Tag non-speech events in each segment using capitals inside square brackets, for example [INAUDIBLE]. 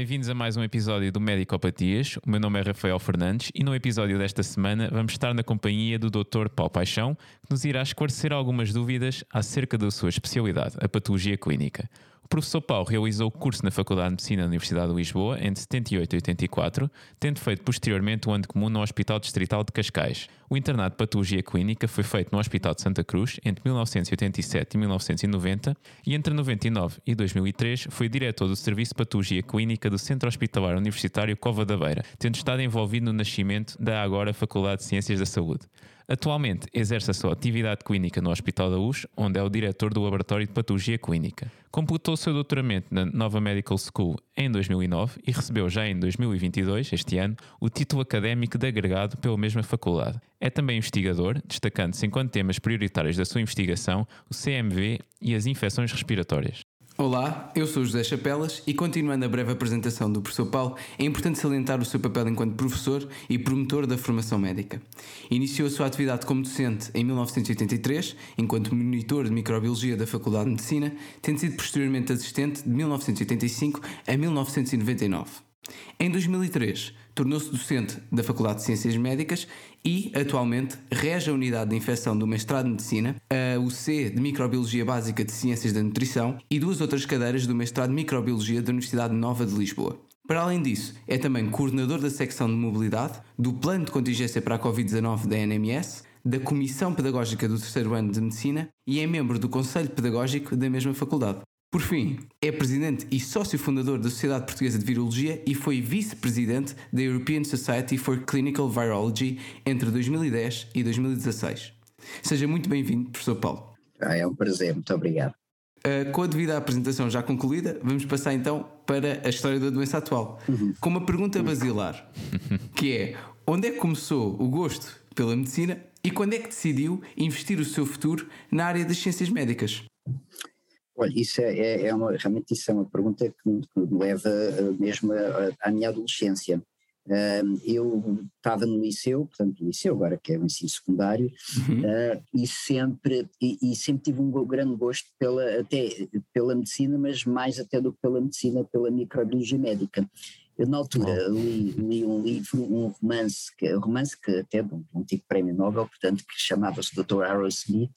Bem-vindos a mais um episódio do Medicopatias. O meu nome é Rafael Fernandes e no episódio desta semana vamos estar na companhia do Dr. Paulo Paixão, que nos irá esclarecer algumas dúvidas acerca da sua especialidade, a patologia clínica. Professor Paulo realizou o curso na Faculdade de Medicina da Universidade de Lisboa entre 78 e 84, tendo feito posteriormente o ano comum no Hospital Distrital de Cascais. O internato de Patologia Clínica foi feito no Hospital de Santa Cruz entre 1987 e 1990 e entre 99 e 2003 foi diretor do Serviço de Patologia Clínica do Centro Hospitalar Universitário Cova da Beira, tendo estado envolvido no nascimento da agora Faculdade de Ciências da Saúde. Atualmente exerce a sua atividade clínica no Hospital da US, onde é o diretor do Laboratório de Patologia Clínica. Completou o seu doutoramento na Nova Medical School em 2009 e recebeu já em 2022, este ano, o título académico de agregado pela mesma faculdade. É também investigador, destacando-se enquanto temas prioritários da sua investigação o CMV e as infecções respiratórias. Olá, eu sou José Chapelas e continuando a breve apresentação do professor Paulo, é importante salientar o seu papel enquanto professor e promotor da formação médica. Iniciou a sua atividade como docente em 1983, enquanto monitor de microbiologia da Faculdade de Medicina, tendo sido posteriormente assistente de 1985 a 1999. Em 2003, tornou-se docente da Faculdade de Ciências Médicas e, atualmente, rege a unidade de infecção do mestrado de Medicina, a UC de Microbiologia Básica de Ciências da Nutrição e duas outras cadeiras do mestrado de Microbiologia da Universidade Nova de Lisboa. Para além disso, é também coordenador da secção de mobilidade, do plano de contingência para a Covid-19 da NMS, da Comissão Pedagógica do terceiro ano de Medicina e é membro do Conselho Pedagógico da mesma faculdade. Por fim, é presidente e sócio fundador da Sociedade Portuguesa de Virologia e foi vice-presidente da European Society for Clinical Virology entre 2010 e 2016. Seja muito bem-vindo, professor Paulo. Ah, é um prazer, muito obrigado. Uh, com a devida apresentação já concluída, vamos passar então para a história da doença atual, uhum. com uma pergunta basilar, [LAUGHS] que é onde é que começou o gosto pela medicina e quando é que decidiu investir o seu futuro na área das ciências médicas? Olha, isso é, é, é uma, realmente isso é uma pergunta que me, que me leva uh, mesmo à minha adolescência. Uh, eu estava no liceu, portanto, no liceu agora que é o ensino secundário, uhum. uh, e sempre e, e, sempre tive um grande gosto pela até pela medicina, mas mais até do que pela medicina, pela microbiologia médica. Eu na altura li, li, um livro, um romance, que, um romance que até de um antigo prémio Nobel, portanto, que chamava-se Dr. Harold Smith,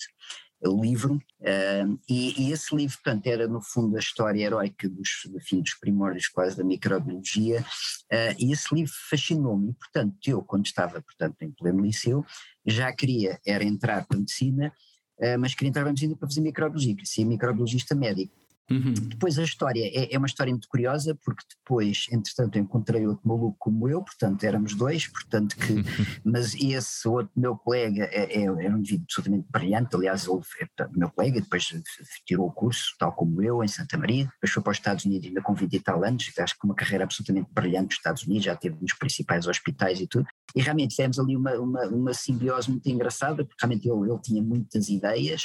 livro, uh, e, e, esse livro, portanto, era no fundo a história heroica dos, enfim, dos primórdios quase da microbiologia, uh, e esse livro fascinou-me, portanto, eu quando estava, portanto, em pleno liceu, já queria, era entrar para a medicina, uh, mas queria entrar para a medicina para fazer microbiologia, queria ser microbiologista médico. Uhum. Depois a história é, é, uma história muito curiosa, porque depois, entretanto, encontrei outro maluco como eu, portanto éramos dois, portanto que, [LAUGHS] mas esse outro meu colega é, é, é um indivíduo absolutamente brilhante, aliás, ele é meu colega, depois tirou o curso, tal como eu, em Santa Maria, depois foi para os Estados Unidos ainda com 20 e tal anos, acho que uma carreira absolutamente brilhante nos Estados Unidos, já teve nos principais hospitais e tudo, e realmente tivemos ali uma, uma, uma simbiose muito engraçada, porque realmente ele, ele tinha muitas ideias,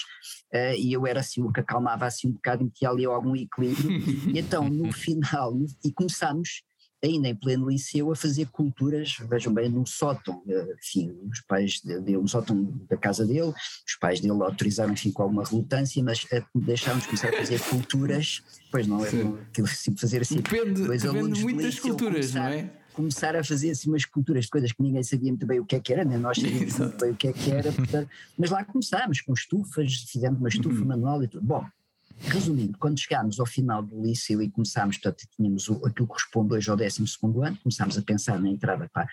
uh, e eu era assim o que acalmava assim um bocado, metia ali algum equilíbrio. e [LAUGHS] então, no final, e começámos ainda em pleno liceu a fazer culturas, vejam bem, num sótão, eh, enfim, os pais dele, no sótão da casa dele, os pais dele autorizaram, enfim, com alguma relutância, mas eh, deixámos começar a fazer culturas, pois não, é assim, fazer assim, depende, depende alunos muitas de culturas, começar, não é? Começar a fazer assim umas culturas de coisas que ninguém sabia muito bem o que é que era, nem nós [LAUGHS] sabíamos muito bem o que é que era, portanto, mas lá começámos com estufas, fizemos uma estufa uhum. manual e tudo. Bom, Resumindo, quando chegámos ao final do liceu e começámos, portanto, tínhamos o, aquilo que corresponde hoje ao 12 ano, começámos a pensar na entrada para,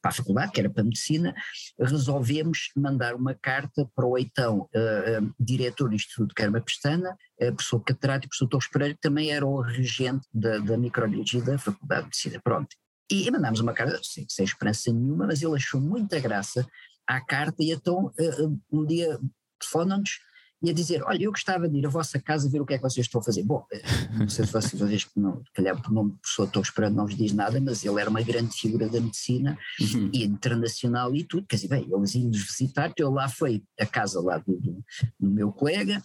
para a faculdade, que era para a medicina, resolvemos mandar uma carta para o então uh, uh, diretor do Instituto Carma Pestana, uh, professor catedrático, professor Torres Pereira, que também era o regente da, da microbiologia da Faculdade de Medicina. Pronto. E, e mandámos uma carta, sem, sem esperança nenhuma, mas ele achou muita graça à carta e então uh, um dia telefonam-nos e a dizer, olha, eu gostava de ir à vossa casa ver o que é que vocês estão a fazer. Bom, eh, não sei se vocês, vocês não, calhar por nome de pessoa estou esperando não vos diz nada, mas ele era uma grande figura da medicina uhum. e internacional e tudo, quer dizer, bem, eles iam-nos visitar, eu lá foi a casa lá do, do, do meu colega,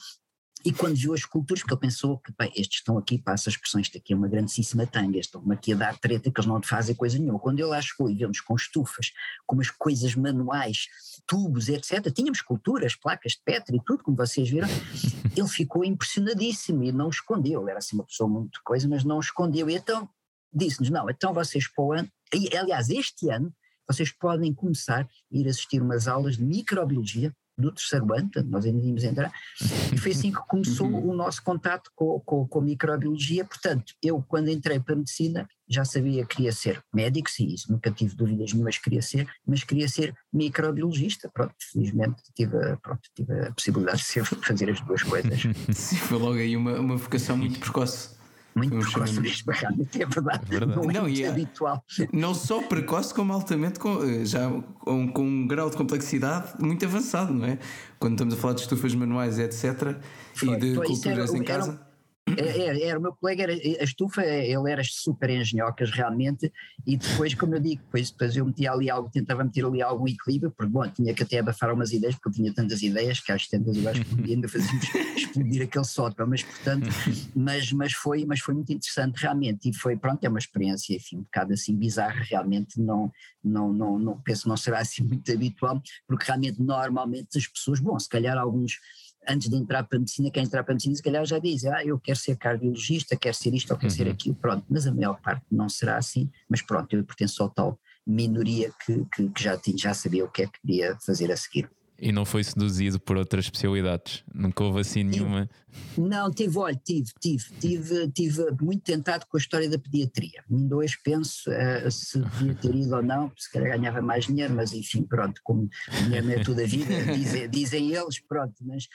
e quando viu as esculturas, porque ele pensou que, bem, estes estão aqui, passa a expressão, isto aqui é uma grandíssima tanga, estão aqui a dar treta que eles não fazem coisa nenhuma. Quando ele lá chegou e vemos com estufas, com umas coisas manuais, tubos, etc., tínhamos esculturas, placas de Petri e tudo, como vocês viram, [LAUGHS] ele ficou impressionadíssimo e não escondeu, ele era assim uma pessoa muito coisa, mas não escondeu. E então disse-nos: não, então vocês para o ano, e, aliás, este ano, vocês podem começar a ir assistir umas aulas de microbiologia do terceiro ano, portanto, nós ainda íamos entrar, [LAUGHS] e foi assim que começou uhum. o nosso contato com, com, com a microbiologia. Portanto, eu, quando entrei para a medicina, já sabia que queria ser médico, sim, isso nunca tive dúvidas nenhumas que queria ser, mas queria ser microbiologista. Pronto, felizmente tive, pronto, tive a possibilidade de [LAUGHS] fazer as duas coisas. [LAUGHS] Sim, foi logo aí uma, uma vocação muito precoce muito um precoce mesmo, realmente é verdade. É verdade. Não, é não é habitual. Não só precoce, como altamente com, eh, já com, com, um grau de complexidade muito avançado, não é? Quando estamos a falar de estufas manuais, etc. Foi. E de então, culturas era, em casa. Era, era, é, é, era, o meu colega, era, a estufa, ele era super engenhocas realmente, e depois, como eu digo, depois, depois eu metia ali algo, tentava meter ali algum equilíbrio, porque bom, tinha que até abafar umas ideias, porque eu tinha tantas ideias que às tantas eu acho que ainda fazíamos [LAUGHS] explodir aquele sótão, mas portanto, mas, mas, foi, mas foi muito interessante realmente, e foi, pronto, é uma experiência, enfim, um bocado assim bizarra, realmente não, não, não, não penso não será assim muito habitual, porque realmente normalmente as pessoas, bom, se calhar alguns antes de entrar para a medicina, quem entrar para a medicina, se calhar já diz, ah, eu quero ser cardiologista, quero ser isto ou quero uhum. ser aquilo, pronto, mas a maior parte não será assim, mas pronto, eu pertenço ao tal minoria que, que, que já, tinha, já sabia o que é que queria fazer a seguir. E não foi seduzido por outras especialidades? Nunca houve assim nenhuma? Não, tive, olha, tive, tive, tive, tive muito tentado com a história da pediatria. Ainda hoje penso uh, se devia ter ido ou não, se calhar ganhava mais dinheiro, mas enfim, pronto, como dinheiro não é toda a vida, [LAUGHS] dizem, dizem eles, pronto, mas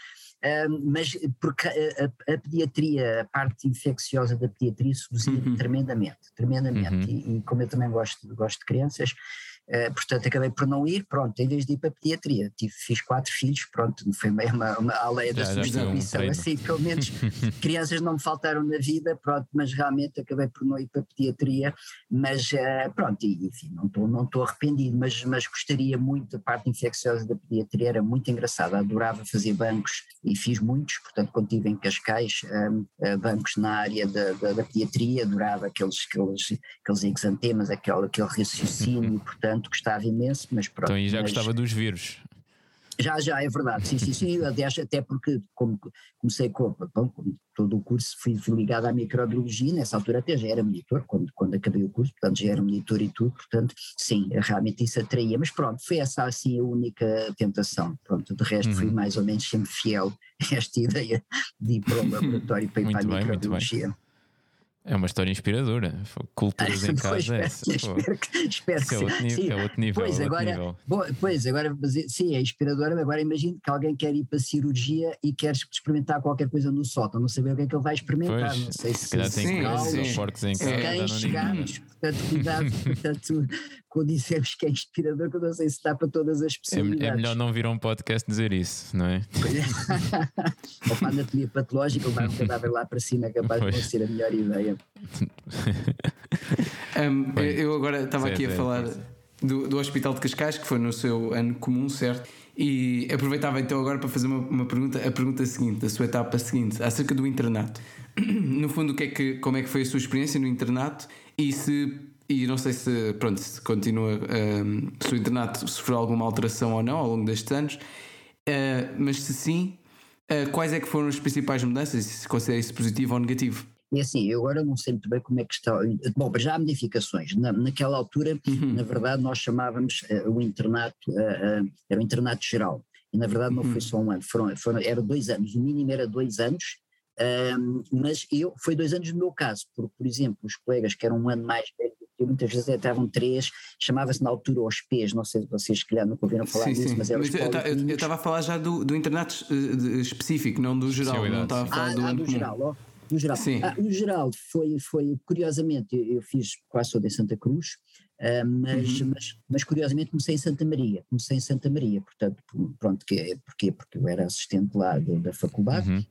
mas porque a, a, pediatria, a parte infecciosa da pediatria seduzia uhum. tremendamente, tremendamente. Uhum. E, e, como eu também gosto, gosto de crianças, Uh, portanto, acabei por não ir, pronto, em vez de ir para a pediatria. Tive, fiz quatro filhos, pronto, foi uma, uma aldeia da substituição, um assim, pelo menos [LAUGHS] crianças não me faltaram na vida, pronto, mas realmente acabei por não ir para a pediatria, mas uh, pronto, e, enfim, não estou não arrependido, mas, mas gostaria muito, a parte infecciosa da pediatria era muito engraçada, adorava fazer bancos e fiz muitos, portanto, quando estive em Cascais, um, uh, bancos na área da, da, da, pediatria, adorava aqueles, aqueles, aqueles exantemas, aquele, aquele raciocínio, portanto, [LAUGHS] portanto gostava imenso, mas pronto. Então aí já mas... gostava dos vírus. Já, já, é verdade, sim, sim, sim, aliás, até porque como comecei com, bom, todo o curso fui, fui, ligado à microbiologia, nessa altura até já era monitor, quando, quando acabei o curso, portanto já era monitor e tudo, portanto sim, realmente isso atraía, mas pronto, foi essa assim a única tentação, pronto, de resto uhum. fui mais ou menos sempre fiel a esta [LAUGHS] ideia de ir para o laboratório para ir para a bem, microbiologia. É uma história inspiradora. Culturas em [LAUGHS] casa. É, espero, que, espero que é outro, nível, sim. é outro nível. Pois, é agora, nível. Pois, agora, sim, é inspiradora. Agora imagino que alguém quer ir para cirurgia e quer experimentar qualquer coisa no sótão, não saber o que é que ele vai experimentar. Pois, não sei se, se tem coisas porcos em casa. Quem chegarmos, portanto, cuidado, [LAUGHS] portanto, quando dizemos que é inspirador, que eu não sei se dá para todas as especialidades. É, é melhor não vir a um podcast dizer isso, não é? Ou para a anatomia patológica, levar um cadáver lá para cima é capaz pois. de não ser a melhor ideia. Um, [LAUGHS] eu agora estava aqui a falar do, do Hospital de Cascais, que foi no seu ano comum, certo? E aproveitava então agora para fazer uma, uma pergunta, a pergunta seguinte, a sua etapa seguinte, acerca do internato. [CLEARS THROAT] No fundo, o que é que, como é que foi a sua experiência no internato e se e não sei se, pronto, se continua, um, se o internato sofreu alguma alteração ou não ao longo destes anos, uh, mas se sim, uh, quais é que foram as principais mudanças e se considera isso positivo ou negativo? É assim, eu agora não sei muito bem como é que está. Bom, já há modificações. Na, naquela altura, uhum. na verdade, nós chamávamos uh, o internato, uh, uh, era o internato geral. E na verdade não uhum. foi só um ano, foram, foram, era dois anos. O mínimo era dois anos, mas eu, foi dois anos no meu caso, porque, por exemplo, os colegas que eram um ano mais velhos eu muitas vezes estavam três, chamava-se na altura os P's, não sei se vocês se calhar nunca ouviram falar sim, disso, sim. mas era mas Eu estava a falar já do, do internato específico, não do geral, não estava a falar ah, do, ah, do geral, ó, no geral. Ah, o geral foi, foi curiosamente, eu, eu, fiz quase toda em Santa Cruz, uh, mas, uhum. mas, mas, curiosamente comecei em Santa Maria, comecei em Santa Maria, portanto, pronto, que, é, porquê? Porque eu era assistente lá de, da faculdade, uhum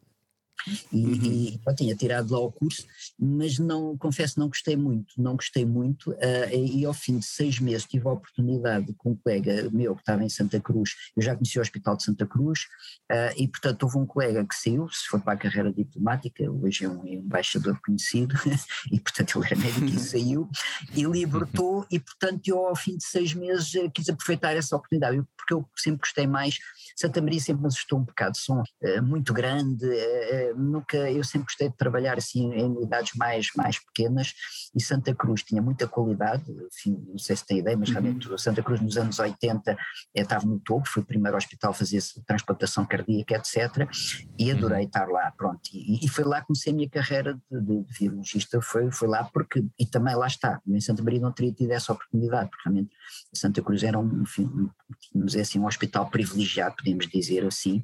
e, uhum. e tinha tirado lá o curso, mas não, confesso, não gostei muito, não gostei muito, uh, e, ao fim de seis meses tive a oportunidade com um colega meu que estava em Santa Cruz, eu já conheci o Hospital de Santa Cruz, uh, e portanto houve um colega que saiu, se for para a carreira diplomática, hoje é um embaixador conhecido, [LAUGHS] e portanto ele era médico e saiu, e libertou, e portanto eu ao fim de seis meses eh, quis aproveitar essa oportunidade, porque eu sempre gostei mais, Santa Maria sempre me assustou um bocado, som uh, muito grande, uh, nunca, eu sempre gostei de trabalhar assim em unidades mais, mais pequenas e Santa Cruz tinha muita qualidade, enfim, não sei se tem ideia, mas uhum. realmente Santa Cruz nos anos 80 é, estava no topo, foi o primeiro hospital a fazer transplantação cardíaca, etc. E adorei uhum. estar lá, pronto. E, e, foi lá que comecei a minha carreira de, de, de virologista, foi, foi lá porque, e também lá está, em Santa Maria não teria tido essa oportunidade, porque realmente Santa Cruz era um, enfim, um, assim, um hospital privilegiado, podemos dizer assim,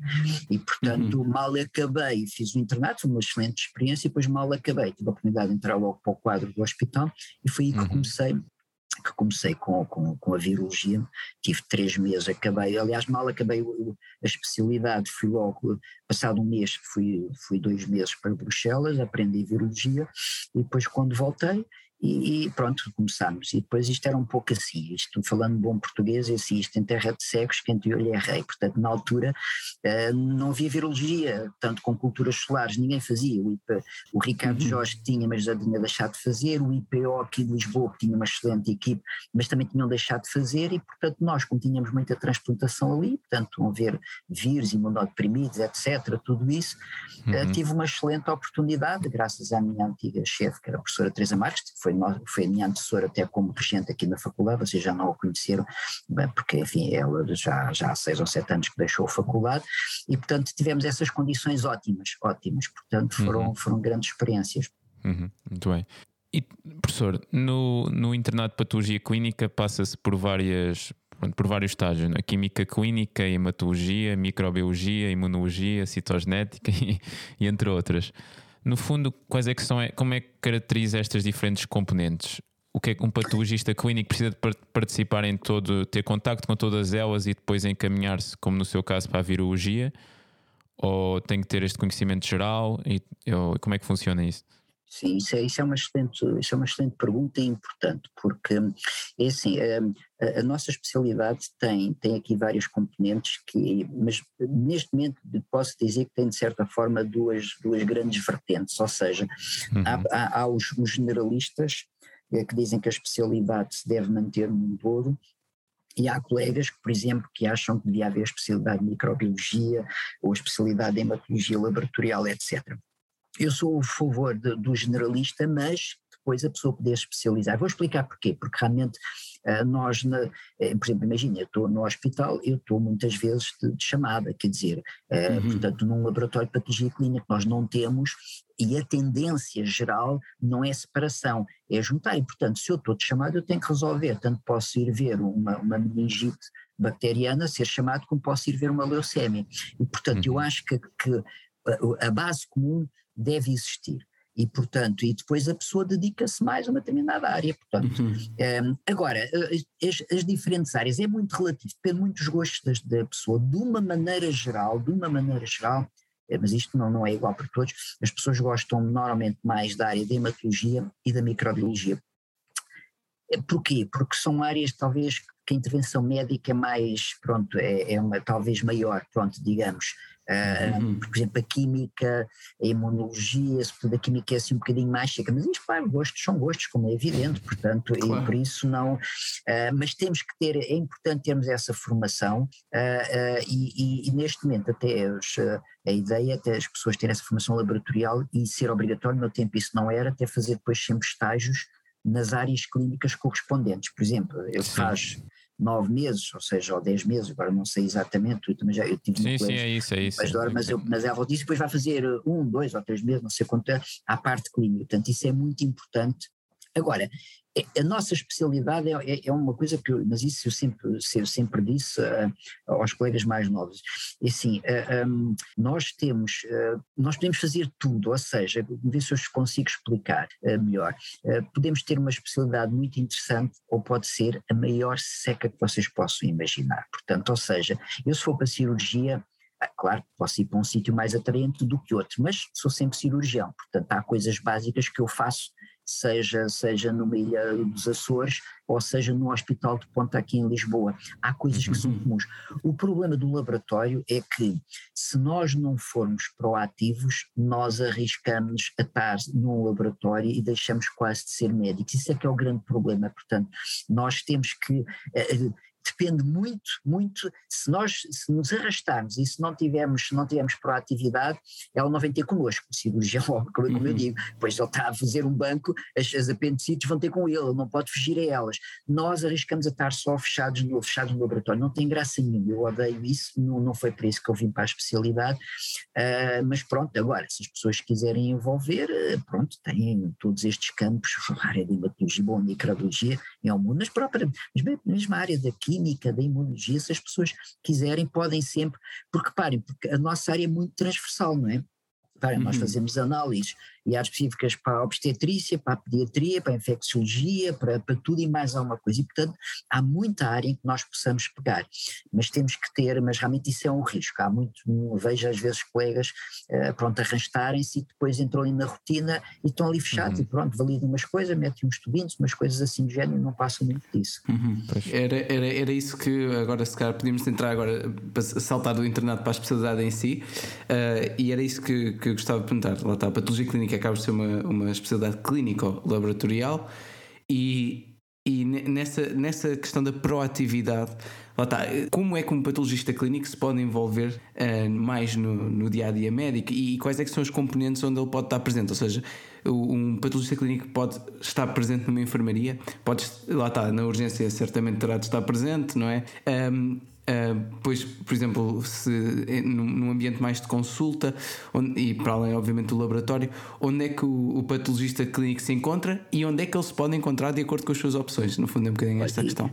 e portanto uhum. mal acabei, fiz o internato, foi uma excelente experiência, e depois mal acabei, tive a oportunidade de entrar logo para o quadro do hospital e foi aí que uhum. comecei que comecei com, com, com, a virologia, tive três meses, acabei, aliás mal acabei a especialidade, fui logo, passado um mês, fui, fui dois meses para Bruxelas, aprendi virologia e depois quando voltei e, e, pronto, começámos. E depois isto era um pouco assim, isto falando bom português, é assim, isto em terra de cegos, quem te olha é rei. Portanto, na altura uh, não havia virologia, tanto com culturas solares, ninguém fazia. O, IP, o Ricardo uhum. Jorge tinha, mas já tinha deixado de fazer, o IPO aqui de Lisboa, que tinha uma excelente equipe, mas também tinham deixado de fazer, e portanto nós, como tínhamos muita transplantação ali, portanto vão ver vírus, imunodeprimidos, etc., tudo isso, eh, uhum. uh, tive uma excelente oportunidade, graças à minha antiga chefe, que era a professora Teresa Marques, que foi, foi a minha antecessora até como regente aqui na faculdade, vocês já não a conheceram, porque enfim, ela já, já há seis ou sete anos que deixou a faculdade, e portanto tivemos essas condições ótimas, ótimas, portanto foram, uhum. foram grandes experiências. Uhum. Muito bem. E, professor, no, no internato de patologia clínica passa-se por várias por vários estágios, né? química clínica, hematologia, microbiologia, imunologia, citogenética [LAUGHS] e, e entre outras. No fundo, quais é que são, como é que caracteriza estas diferentes componentes? O que é que um patologista clínico precisa de participar em todo, ter contacto com todas elas e depois encaminhar-se, como no seu caso, para a virologia? Ou tem que ter este conhecimento geral? E, ou, como é que funciona isso? Sim, isso é, isso é, uma, excelente, isso é uma excelente pergunta e importante, porque é assim, a, a, nossa especialidade tem, tem aqui vários componentes, que, mas neste momento posso dizer que tem de certa forma duas, duas grandes vertentes, ou seja, uhum. há, há, há os, os, generalistas eh, que dizem que a especialidade se deve manter num todo, e há colegas que, por exemplo, que acham que devia haver especialidade de microbiologia ou especialidade de hematologia laboratorial, etc. Eu sou a favor de, do generalista, mas depois a pessoa poder especializar. Vou explicar porquê, porque realmente uh, nós, na, uh, por exemplo, imagina, eu estou no hospital, eu estou muitas vezes de, de chamada, quer dizer, uh, uhum. portanto, num laboratório de patologia clínica nós não temos, e a tendência geral não é separação, é juntar, e portanto, se eu estou de chamada eu tenho que resolver, tanto posso ir ver uma, uma meningite bacteriana, ser chamado, como posso ir ver uma leucémia, e portanto uhum. eu acho que, que a base comum deve existir. E, portanto, e depois a pessoa dedica-se mais a uma determinada área. Portanto, uhum. um, ehm, agora, eh, as, as, diferentes áreas é muito relativo, depende muito dos gostos da, pessoa. De uma maneira geral, de uma maneira geral, eh, mas isto não, não é igual para todos, as pessoas gostam normalmente mais da área da hematologia e da microbiologia. Eh, porquê? Porque são áreas talvez que a intervenção médica é mais, pronto, é, é uma talvez maior, pronto, digamos, uhum. Por exemplo, a química, a imunologia, sobretudo a química é assim um bocadinho mais seca, mas isto, claro, gostos são gostos, como é evidente, portanto, claro. e por isso não. Uh, mas temos que ter, é importante termos essa formação uh, e, e, e, neste momento, até os, a ideia até as pessoas terem essa formação laboratorial e ser obrigatório, no meu tempo isso não era, até fazer depois sempre estágios nas áreas clínicas correspondentes. Por exemplo, eu faço nove meses, ou seja, ou dez meses, agora não sei exatamente, eu também já eu tive sim, sim, é isso, é isso. Mas, é, mas, eu, mas ela disse depois vai fazer um, dois ou três meses, não sei quanto é, à parte clínica, portanto isso é muito importante. Agora, é, a nossa especialidade é, é, é, uma coisa que, mas isso eu sempre, eu sempre disse uh, aos colegas mais novos, e assim, uh, eh, um, nós temos, uh, nós podemos fazer tudo, ou seja, ver se eu consigo explicar melhor, podemos ter uma especialidade muito interessante ou pode ser a maior seca que vocês possam imaginar, portanto, ou seja, eu se for para cirurgia, ah, Claro, posso ir para um sítio mais atraente do que outro, mas sou sempre cirurgião, portanto há coisas básicas que eu faço seja, seja numa ilha dos Açores ou seja no Hospital de Ponta aqui em Lisboa. Há coisas que são uhum. comuns. O problema do laboratório é que se nós não formos proativos, nós arriscamos a estar num laboratório e deixamos quase de ser médicos. Isso é que é o grande problema. Portanto, nós temos que. Depende muito, muito, se nós se nos arrastarmos e se não tivermos, não tivermos proatividade, ela não vem ter connosco, o cirurgião, [LAUGHS] como, uhum. eu digo, pois ele está a fazer um banco, as, as apendicites vão ter com ele, ele não pode fugir a elas. Nós arriscamos a estar só fechados no, fechados no laboratório, não tem graça nenhuma, eu odeio isso, não, não foi por isso que eu vim para a especialidade, uh, mas pronto, agora, se as pessoas quiserem envolver, uh, pronto, têm todos estes campos, a área de hematologia, bom, microbiologia, é um mundo, mas própria, mesmo a área da química, da imunologia, se as pessoas quiserem, podem sempre, porque parem, porque a nossa área é muito transversal, não é? Uhum. nós fazemos análises e há específicas para a obstetrícia, para a pediatria, para a infecciologia, para, para tudo e mais alguma coisa. E, portanto, há muita área em que nós possamos pegar, mas temos que ter, mas realmente isso é um risco. Há muito, vejo às vezes colegas, uh, pronto, arrastarem-se e depois entram ali na rotina e estão ali fechados uhum. e pronto, validam umas coisas, metem uns tubinhos, umas coisas assim do género e não passam muito disso. Uhum. Era, era, era isso que agora, se calhar, podíamos entrar agora, para saltar do internato para a especialidade em si, uh, e era isso que, que eu gostava de perguntar. Lá está, a patologia clínica acaba de ser uma, uma especialidade clínico-laboratorial e, e nessa, nessa questão da proatividade, lá está, como é que um patologista clínico se pode envolver uh, mais no, no dia a dia médico e quais é são os componentes onde ele pode estar presente? Ou seja, um patologista clínico pode estar presente numa enfermaria, pode, lá está, na urgência certamente terá de estar presente, não é? Um, Uh, pois, por exemplo, se num ambiente mais de consulta onde, e para além, obviamente, do laboratório, onde é que o, o, patologista clínico se encontra e onde é que ele se pode encontrar de acordo com as suas opções? No fundo, é um bocadinho esta questão.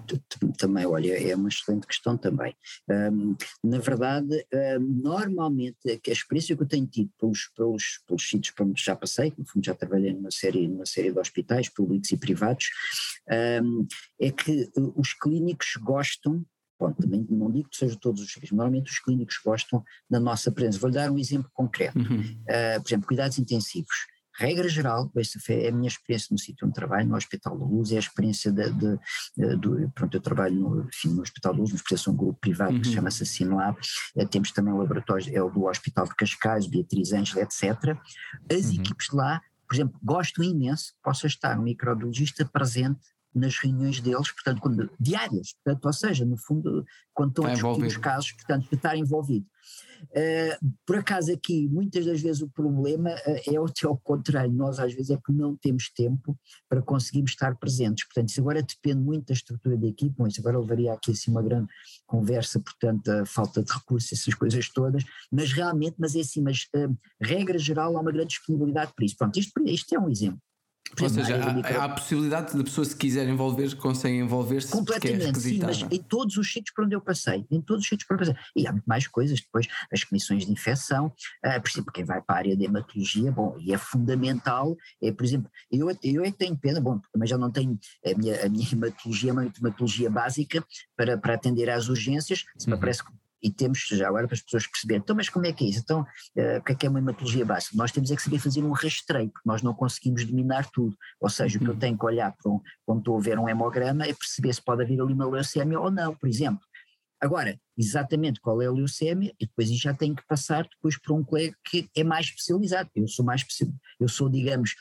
Também, olha, é uma excelente questão também. Um, na verdade, um, normalmente, a experiência que eu tenho tido pelos, pelos, pelos sítios para onde já passei, no fundo já trabalhei numa série, numa série de hospitais públicos e privados, um, é que os clínicos gostam Bom, também não digo que sejam todos os normalmente os clínicos gostam da nossa presença. Vou-lhe dar um exemplo concreto. Uhum. Uh, por exemplo, cuidados intensivos. Regra geral, essa é a minha experiência no sítio onde trabalho, no Hospital da Luz, é a experiência de, de, de, de pronto, eu trabalho no, enfim, no Hospital da Luz, mas pertence a um grupo privado uhum. que se chama Assassinlab, uh, temos também laboratórios, é o do Hospital de Cascais, Beatriz Ângela, etc. As uhum. equipes lá, por exemplo, gosto imenso que possa estar um microbiologista presente nas reuniões deles, portanto, quando, diárias, portanto, ou seja, no fundo, quando estão a discutir os casos, portanto, de estar envolvido. Uh, por acaso aqui, muitas das vezes o problema uh, é até ao contrário, nós às vezes é que não temos tempo para conseguirmos estar presentes, portanto isso agora depende muito da estrutura da equipe, isso agora levaria aqui assim uma grande conversa, portanto a falta de recursos, essas coisas todas, mas realmente, mas é assim, mas uh, regra geral há uma grande disponibilidade para isso, pronto, isto, isto é um exemplo. Ou seja, há, micro... há, a possibilidade de pessoas se quiserem envolver, conseguem envolver-se. É Completamente, sim, mas em todos os sítios por onde eu passei, em todos os sítios por onde eu passei. E há muito mais coisas, depois as comissões de infecção, uh, por exemplo, quem vai para a área de hematologia, bom, e é fundamental, é, por exemplo, eu, eu é que tenho pena, bom, também já não tenho a minha, a minha hematologia, uma hematologia básica para, para atender às urgências, se uhum. me parece que e temos já agora para as pessoas perceberem, então mas como é que é isso? Então uh, o que é que é uma hematologia básica? Nós temos é que saber fazer um rastreio, porque nós não conseguimos dominar tudo, ou seja, o que eu uhum. tenho que olhar para um, quando estou a ver um hemograma é perceber se pode haver ali uma leucemia ou não, por exemplo. Agora, exatamente qual é a leucemia, e depois já tenho que passar depois para um colega que é mais especializado. Eu sou mais eu sou, digamos,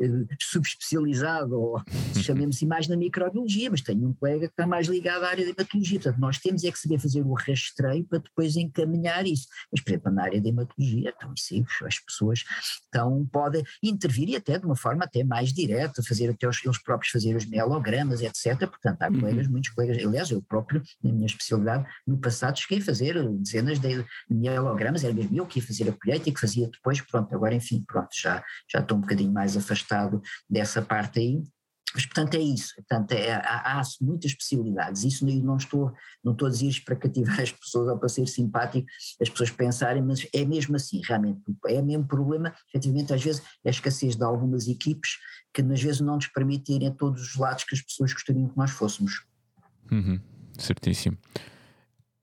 eh, subespecializado, ou [LAUGHS] chamemos assim mais na microbiologia, mas tenho um colega que está mais ligado à área da hematologia. Portanto, nós temos é que saber fazer o rastreio para depois encaminhar isso. Mas, por exemplo, na área da hematologia, então, isso, as pessoas então, podem intervir e até de uma forma até mais direta, fazer até os, eles próprios fazer os mielogramas, etc. Portanto, há uhum. colegas, muitos colegas, aliás, eu próprio, na minha especialidade, no passado cheguei a fazer dezenas de mielogramas, era mesmo eu que ia fazer a colheita e que fazia depois, pronto, agora enfim, pronto, já, já estou um bocadinho mais afastado dessa parte aí, mas, portanto, é isso. Portanto, é, há, há, muitas possibilidades. Isso não estou, não estou a dizer isto para cativar as pessoas ou para ser simpático, as pessoas pensarem, mas é mesmo assim, realmente. É mesmo problema, efetivamente, às vezes, a escassez de algumas equipes que, às vezes, não nos permite ir a todos os lados que as pessoas gostariam que nós fôssemos. Uhum, certíssimo.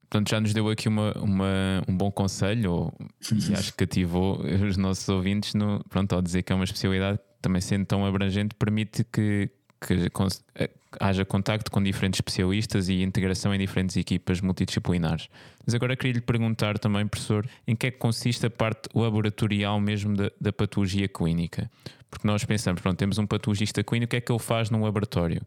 Portanto, já nos deu aqui uma, uma, um bom conselho, e acho que cativou os nossos ouvintes no, pronto, ao dizer que é uma especialidade também sendo tão abrangente, permite que, que eh, haja contacto com diferentes especialistas e integração em diferentes equipas multidisciplinares. Mas agora queria lhe perguntar também, professor, em que é que consiste a parte laboratorial mesmo da, da patologia clínica? Porque nós pensamos, pronto, temos um patologista clínico, o que é que ele faz num laboratório?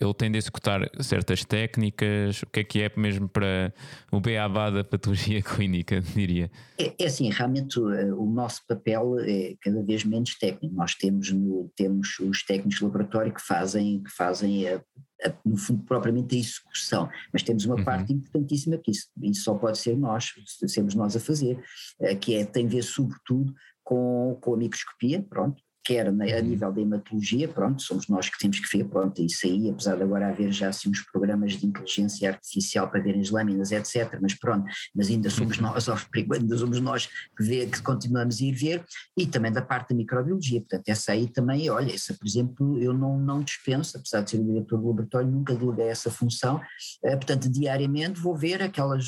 Ele tem de executar certas técnicas? O que é que é mesmo para o beabá da patologia [LAUGHS] clínica, diria? É, é assim, realmente o, eh, o, nosso papel é cada vez menos técnico. Nós temos, no, temos os técnicos de laboratório que fazem, que fazem a, a, no fundo, propriamente a execução, mas temos uma uhum. parte importantíssima que isso, isso só pode ser nós, sermos nós a fazer, eh, que é, tem a ver sobretudo com, com a microscopia, pronto, quer a uhum. nível da hematologia, pronto, somos nós que temos que ver, pronto, isso aí, apesar de agora haver já assim uns programas de inteligência artificial para verem as lâminas, etc., mas pronto, mas ainda somos uhum. nós, [LAUGHS] ainda somos nós que, vê, que continuamos a ir ver, e também da parte da microbiologia, portanto, essa aí também, olha, essa, por exemplo, eu não, não dispenso, apesar de ser o diretor do laboratório, nunca deleguei essa função, eh, portanto, diariamente vou ver aquelas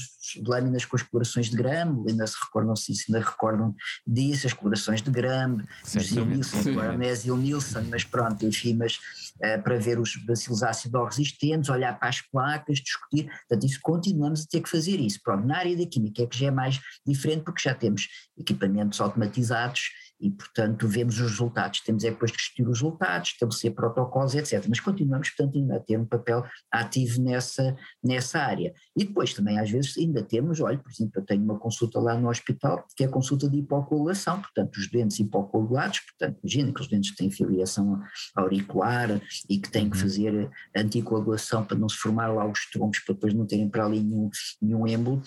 lâminas com as colorações de gramo, ainda se recordam, se ainda recordam disso, as colorações de gramo, os agora Nésio Nilsson, mas pronto, enfim, mas uh, para ver os bacilos ácido resistentes, olhar para as placas, discutir, portanto isso continuamos a ter que fazer isso. Pronto, na área da química é que já é mais diferente porque já temos equipamentos automatizados e, portanto, vemos os resultados. Temos é depois de discutir os resultados, estabelecer protocolos, etc. Mas continuamos, portanto, ainda a ter um papel ativo nessa, nessa área. E depois também, às vezes, ainda temos, olha, por exemplo, eu tenho uma consulta lá no hospital, que é a consulta de hipocoagulação, portanto, os doentes hipocoagulados, portanto, imagina que os doentes têm filiação auricular e que têm que uhum. fazer anticoagulação para não se formar lá os trombos, para depois não terem para ali nenhum, nenhum êmbolo,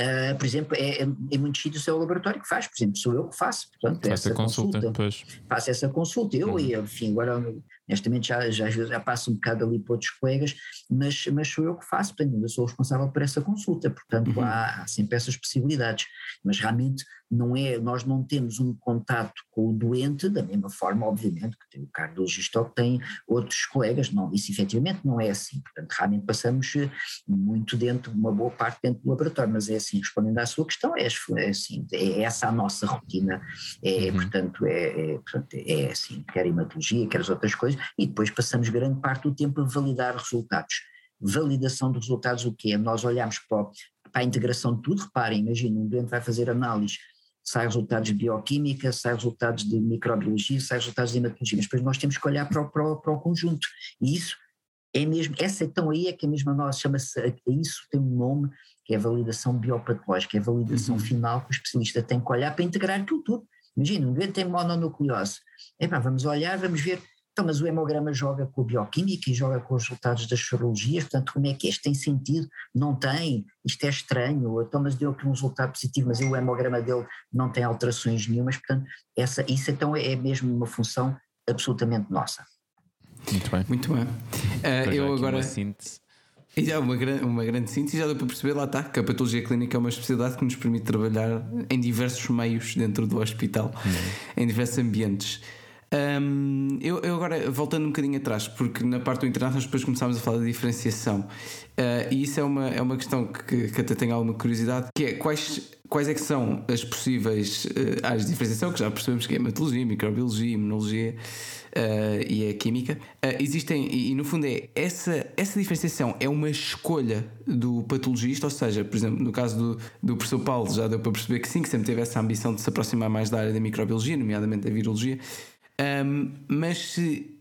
Uh, por exemplo, é, é, em muitos sítios é o laboratório que faz, por exemplo, sou eu que faço, portanto, Faz essa consulta, consulta faço essa consulta, eu uhum. e enfim, agora honestamente já, já, já passo um bocado ali para outros colegas, mas, mas sou eu que faço, portanto, eu sou responsável por essa consulta, portanto uhum. há, há, sempre essas possibilidades, mas realmente não é, nós não temos um contato com o doente da mesma forma, obviamente, que tem o cardiologista ou que tem outros colegas, não, isso efetivamente não é assim, portanto realmente passamos eh, muito dentro, uma boa parte dentro do laboratório, mas é assim, respondendo à sua questão, é, é assim, é essa a nossa rotina, é, uhum. portanto, é, é, portanto, é assim, quer hematologia, quer as outras coisas, e depois passamos grande parte do tempo a validar resultados. Validação de resultados, o quê? Nós olhamos para, para a integração de tudo, reparem, imagina, um doente vai fazer análise, sai resultados de bioquímica, sai resultados de microbiologia, sai resultados de hematologia, mas depois nós temos que olhar para o, para o, para o conjunto, e isso é mesmo, essa então aí é que a mesma nós chama-se, isso tem um nome, que é a validação biopatológica, é a validação uhum. final que o especialista tem que olhar para integrar aquilo tudo. Imagina, um doente tem mononucleose, Epá, vamos olhar, vamos ver então, mas o hemograma joga com a bioquímica e joga com os resultados das sorologias, portanto, como é que este tem sentido? Não tem, isto é estranho, então, mas deu aqui um resultado positivo, mas o hemograma dele não tem alterações nenhumas, portanto, essa, isso então é mesmo uma função absolutamente nossa. Muito bem. Muito bem. Uh, eu agora. Uma síntese. E já uma, uma grande síntese, já deu para perceber, lá está, que a patologia clínica é uma especialidade que nos permite trabalhar em diversos meios dentro do hospital, uhum. em diversos ambientes. Um, eu, eu, agora, voltando um bocadinho atrás, porque na parte do internacional depois começámos a falar da diferenciação, uh, e isso é uma, é uma questão que, que até tenho alguma curiosidade, que é quais, quais é que são as possíveis uh, áreas de diferenciação, que já percebemos que é hematologia, microbiologia, imunologia uh, e é química. existem, e, e, no fundo é, essa, essa diferenciação é uma escolha do patologista, ou seja, por exemplo, no caso do, do professor Paulo, já deu para perceber que sim, que sempre teve essa ambição de se aproximar mais da área da microbiologia, nomeadamente da virologia, um, mas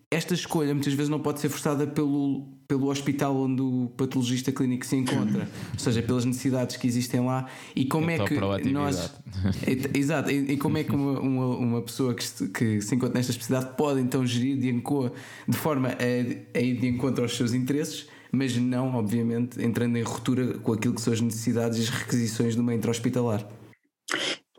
esta escolha muitas vezes não pode ser forçada pelo, pelo hospital onde o patologista clínico se encontra, [LAUGHS] ou seja, pelas necessidades que existem lá e como é, é que nós. [LAUGHS] Exato, e, e, como é que uma, uma, uma pessoa que, se, que se encontra nesta especialidade pode então gerir de, enco, de forma a, a ir de encontro aos seus interesses, mas não, obviamente, entrando em ruptura com aquilo que são as necessidades e as requisições de uma intra-hospitalar.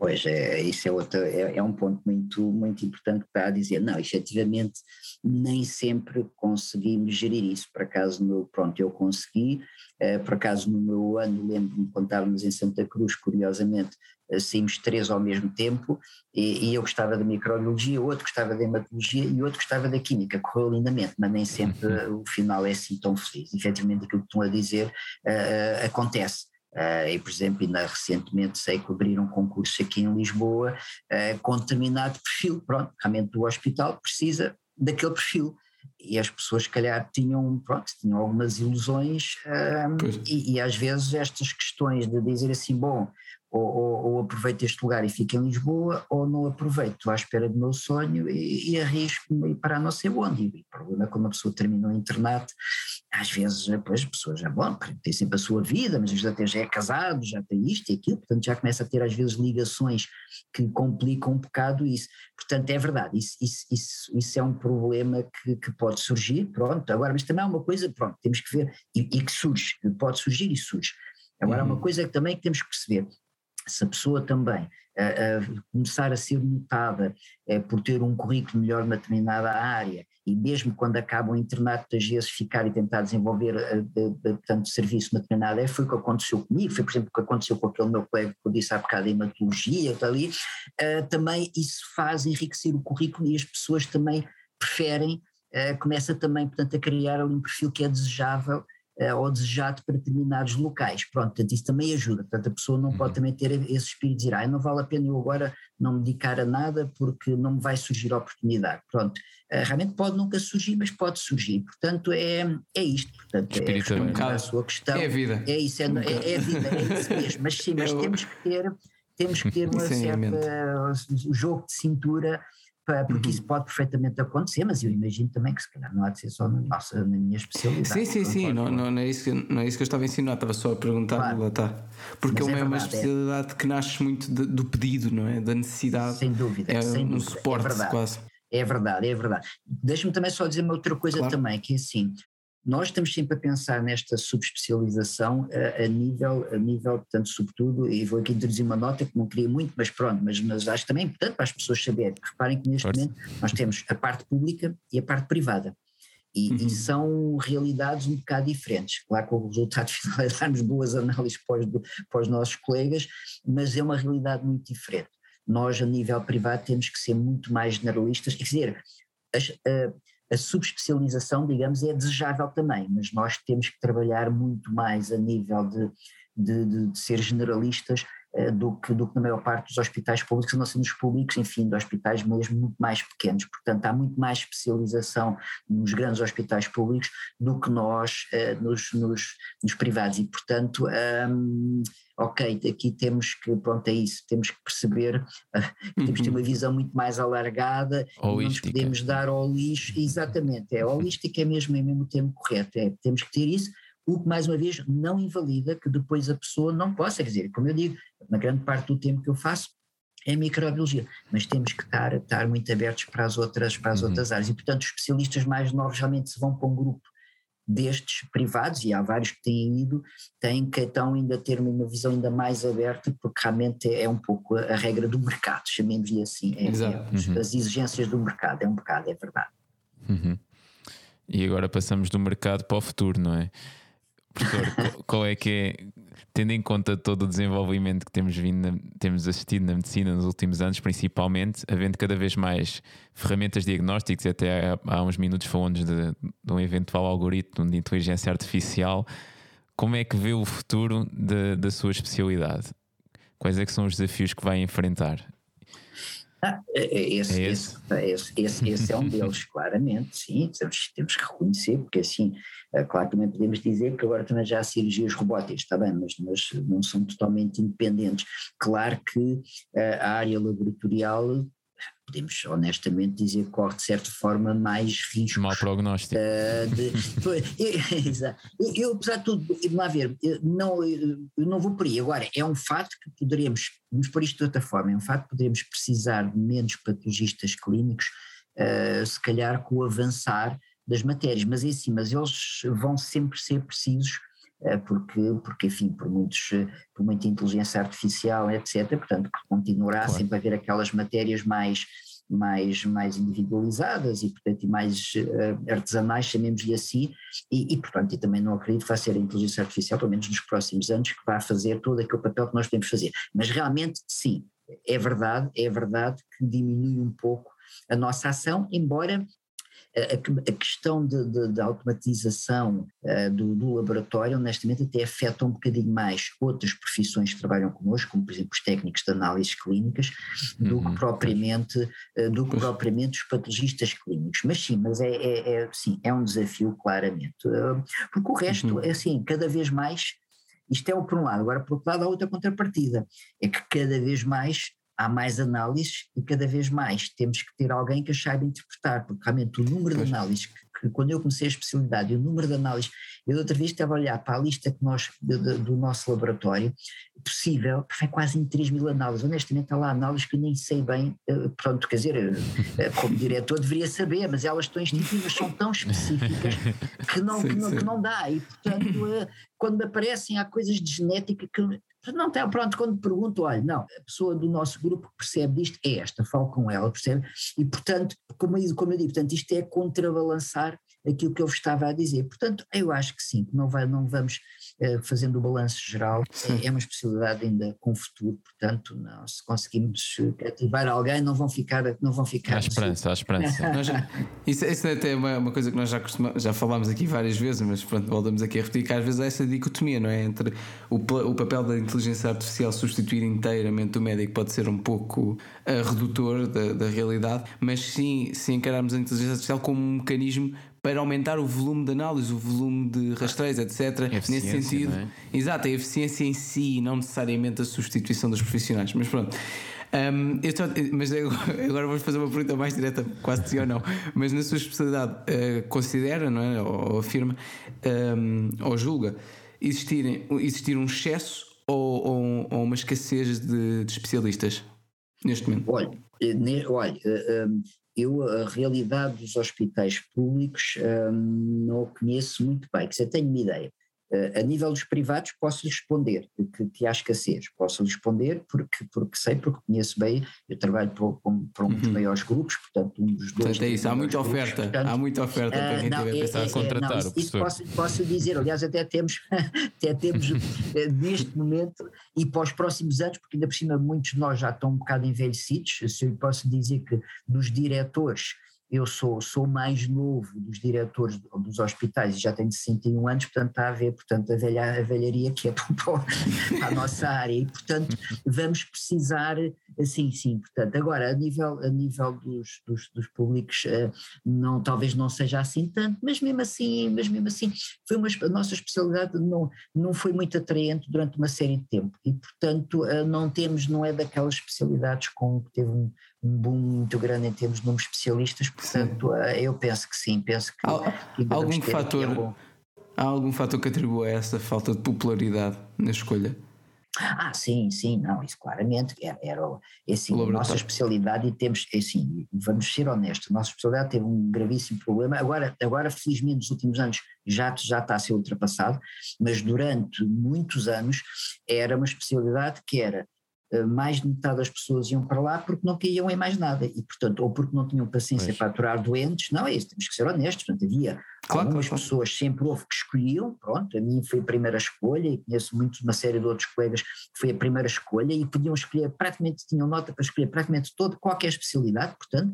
Pois, é, isso é, outro, é, é, um ponto muito, muito importante para dizer, não, efetivamente nem sempre conseguimos gerir isso, por acaso, no, pronto, eu consegui, eh, por acaso no meu ano, lembro-me quando estávamos em Santa Cruz, curiosamente, eh, saímos três ao mesmo tempo, e, e, eu gostava da microbiologia, outro gostava da hematologia e outro gostava da química, correu lindamente, mas nem sempre [LAUGHS] o final é assim tão feliz, efetivamente aquilo que estão a dizer uh, acontece, Uh, e, por exemplo, ainda recentemente sei que abriram um concurso aqui em Lisboa uh, com determinado perfil, pronto, realmente o hospital precisa daquele perfil. E as pessoas, se calhar, tinham, pronto, tinham algumas ilusões, uh, e, e, às vezes estas questões de dizer assim, bom, ou, ou, ou, aproveito este lugar e fico em Lisboa, ou não aproveito, estou à espera do meu sonho e, e arrisco-me para não sei onde. E o problema é quando a pessoa termina o internato, às vezes depois a pessoa já, bom, tem sempre a sua vida, mas às vezes até já é casado, já tem isto e aquilo, portanto já começa a ter às vezes ligações que complicam um bocado isso. Portanto, é verdade, isso, isso, isso, isso é um problema que, que, pode surgir, pronto, agora, mas também é uma coisa, pronto, temos que ver, e, e que surge, pode surgir e surge. Agora, uhum. uma coisa que também que temos que perceber, se a pessoa também uh, uh, começar a ser notada uh, por ter um currículo melhor numa determinada área e mesmo quando acaba o internato, às vezes ficar e tentar desenvolver tanto serviço numa determinada área, foi o que aconteceu comigo, foi por exemplo o que aconteceu com aquele meu colega que eu disse há bocado, hematologia, está ali, também isso faz enriquecer o currículo e as pessoas também preferem, começa também portanto a criar ali um perfil que é desejável ou desejado para determinados locais. Pronto, portanto, isso também ajuda. Portanto, a pessoa não uhum. pode também ter esse espírito de dizer, ah, não vale a pena eu agora não me dedicar a nada porque não me vai surgir a oportunidade. Pronto, uh, realmente pode nunca surgir, mas pode surgir. Portanto, é, é isto. Portanto, é a, um a sua questão. É a vida. É isso, é, um é, é, a vida, é isso mesmo. Mas sim, mas [LAUGHS] é temos que ter temos que ter [LAUGHS] uma certa jogo de cintura porque uhum. isso pode perfeitamente acontecer, mas eu imagino também que se calhar não há de ser só na, nossa, na minha especialidade. Sim, sim, sim, não, não, não, é isso que, não é isso que eu estava a ensinar, estava só a perguntar, claro. lá está. Porque é, uma, é uma especialidade é. que nasce muito de, do pedido, não é? Da necessidade. Sem dúvida, é sem um dúvida. suporte é verdade. quase. É verdade, é verdade. Deixa-me também só dizer uma outra coisa claro. também, que é assim, nós estamos sempre a pensar nesta subespecialização a, a, nível, a nível, portanto, sobretudo, e vou aqui introduzir uma nota que não queria muito, mas pronto, mas, mas acho também importante para as pessoas saberem. Reparem que neste momento nós temos a parte pública e a parte privada. E, uhum. e, são realidades um bocado diferentes. Claro que o resultado [LAUGHS] final é dar-nos boas análises para os, para os nossos colegas, mas é uma realidade muito diferente. Nós, a nível privado, temos que ser muito mais generalistas, quer dizer, as, uh, a subespecialização, digamos, é desejável também, mas nós temos que trabalhar muito mais a nível de, de, de, de ser generalistas do, que, do que na maior parte dos hospitais públicos, não sendo os públicos, enfim, de hospitais mesmo muito mais pequenos. Portanto, há muito mais especialização nos grandes hospitais públicos do que nós uh, nos, nos, nos, privados e, portanto, um, ok, aqui temos que, pronto, é isso, temos que perceber, que temos que ter uma uhum. visão muito mais alargada, não nos podemos dar ao lixo, exatamente, é holística é mesmo, é mesmo o termo correto, é, temos que ter isso, o que mais uma vez não invalida que depois a pessoa não possa, quer dizer, como eu digo, na grande parte do tempo que eu faço é microbiologia, mas temos que estar, estar muito abertos para as outras, para as uhum. outras áreas e portanto os especialistas mais novos realmente se vão para um grupo destes privados, e há vários que têm ido, têm que então ainda ter uma visão ainda mais aberta, porque realmente é um pouco a, regra do mercado, chamemos-lhe assim, é, é uhum. as exigências do mercado, é um bocado, é verdade. Uhum. E agora passamos do mercado para o futuro, não é? Professor, qual é que é, tendo em conta todo o desenvolvimento que temos vindo, temos assistido na medicina nos últimos anos, principalmente, havendo cada vez mais ferramentas diagnósticas, até há, uns minutos falamos de, de, um eventual algoritmo de inteligência artificial, como é que vê o futuro de, da sua especialidade? Quais é que são os desafios que vai enfrentar? Ah, é, é esse, é esse? Esse, esse, esse, é um deles, [LAUGHS] claramente, sim, temos, temos que reconhecer, porque assim, é claro, também podemos dizer que agora também já há cirurgias robóticas, está bem, mas, mas não são totalmente independentes. Claro que eh, a área laboratorial podemos honestamente dizer que corre de certa forma mais riscos. Mau prognóstico. Uh, de, [LAUGHS] [LAUGHS] eu, eu, apesar de tudo, lá ver, não, eu não vou por aí. Agora, é um fato que poderíamos, vamos por isto de outra forma, é um fato que poderíamos precisar de menos patologistas clínicos, uh, se calhar com o avançar das matérias, mas é assim, mas eles vão sempre ser precisos porque, porque enfim, por, muitos, por muita inteligência artificial, etc., portanto, continuará claro. sempre a haver aquelas matérias mais, mais, mais individualizadas e, portanto, e mais uh, artesanais, chamemos-lhe assim, e, e, portanto, e também não acredito que vai ser a inteligência artificial, pelo menos nos próximos anos, que vai fazer todo aquele papel que nós podemos fazer. Mas realmente, sim, é verdade, é verdade que diminui um pouco a nossa ação, embora a, a questão da automatização uh, do, do, laboratório, honestamente, até afeta um bocadinho mais outras profissões que trabalham connosco, como por exemplo os técnicos de análises clínicas, do uhum. que propriamente, uh, do que propriamente os patologistas clínicos. Mas sim, mas é, é, é sim, é um desafio claramente, uh, porque o resto, uhum. é assim, cada vez mais isto é o por um lado. Agora, por outro lado, há outra contrapartida. É que cada vez mais há mais análises e cada vez mais temos que ter alguém que as saiba interpretar, porque realmente o número de análises que, que, quando eu comecei a especialidade, o número de análises, eu outra vez estava a olhar para a lista que nós, do, do nosso laboratório, possível, foi quase em 3 mil análises, honestamente há lá análises que eu nem sei bem, eh, pronto, quer dizer, eh, como diretor deveria saber, mas elas estão instituídas, são tão específicas que não, [LAUGHS] sim, que não, que não dá, e portanto eh, quando aparecem há coisas de genética que não tem, pronto, quando pergunto, olha, não, a pessoa do nosso grupo que percebe disto é esta, falo com ela, percebe? E portanto, como eu, como eu digo, portanto, isto é contrabalançar aquilo que eu vos estava a dizer. Portanto, eu acho que sim, que não, vai, não vamos fazendo o balanço geral, é, é, uma especialidade ainda com futuro, portanto, não, se conseguimos cativar alguém, não vão ficar. Não vão ficar há esperança, há esperança. [LAUGHS] já, isso, isso até é uma, uma coisa que nós já, já falámos aqui várias vezes, mas pronto, voltamos aqui a repetir que às vezes há essa dicotomia, não é? Entre o, o papel da inteligência artificial substituir inteiramente o médico pode ser um pouco uh, redutor da, da realidade, mas sim, se encararmos a inteligência artificial como um mecanismo para aumentar o volume de análise, o volume de rastreios, etc. Nesse sentido, é? exato, a eficiência em si, não necessariamente a substituição dos profissionais. Mas pronto. Um, estou, mas [LAUGHS] agora vamos fazer uma pergunta mais direta, quase sim ou não. Mas na sua especialidade, uh, considera, não é? ou, ou afirma, um, ou julga, existir, existir um excesso ou, ou, ou uma escassez de, de, especialistas neste momento? Olha, ne, olha uh, um, eu a realidade dos hospitais públicos um, não a conheço muito bem, que você tenho uma ideia. A nível dos privados posso responder que, que há escassez, posso responder porque, porque sei, porque conheço bem, eu trabalho para, para um dos uhum. maiores grupos, portanto um dos dois. Portanto é isso, há muita grupos, oferta, portanto, há muita oferta para quem uh, não, tiver é, pensar é, a contratar não, isso, isso posso, posso, dizer, aliás até temos, [LAUGHS] até temos eh, neste momento e para os próximos anos, porque ainda por cima muitos de nós já estão um bocado envelhecidos, se eu posso dizer que dos diretores eu sou, sou mais novo dos diretores dos hospitais e já tenho 61 anos, portanto está a ver, portanto, a, velha, a velharia que é para a nossa área. E, portanto, vamos precisar, sim, sim, portanto, agora, a nível, a nível dos, dos, dos públicos, eh, não, talvez não seja assim tanto, mas mesmo assim, mas mesmo assim, foi uma, a nossa especialidade não, não foi muito atraente durante uma série de tempo. E, portanto, eh, não temos, não é daquelas especialidades com que teve um, um boom muito grande em termos de número de especialistas, portanto sim. Eh, eu penso que sim, penso que, Há, que algum fator há algum fator que atribua a essa falta de popularidade na escolha? Ah, sim, sim, não, isso claramente era, era é assim, a nossa especialidade e temos, é assim, vamos ser honestos, a nossa especialidade teve um gravíssimo problema, agora, agora felizmente nos últimos anos já, já está a ser ultrapassado, mas durante muitos anos era uma especialidade que era mais de metade das pessoas iam para lá porque não caíam em mais nada. E, portanto, ou porque não tinham paciência pois. para aturar doentes, não é isso, temos que ser honestos, portanto, havia claro, algumas claro. pessoas sempre houve que escolhiam, pronto, a mim foi a primeira escolha e conheço muito uma série de outros colegas que foi a primeira escolha e podiam escolher, praticamente tinham nota para escolher praticamente toda, qualquer especialidade, portanto,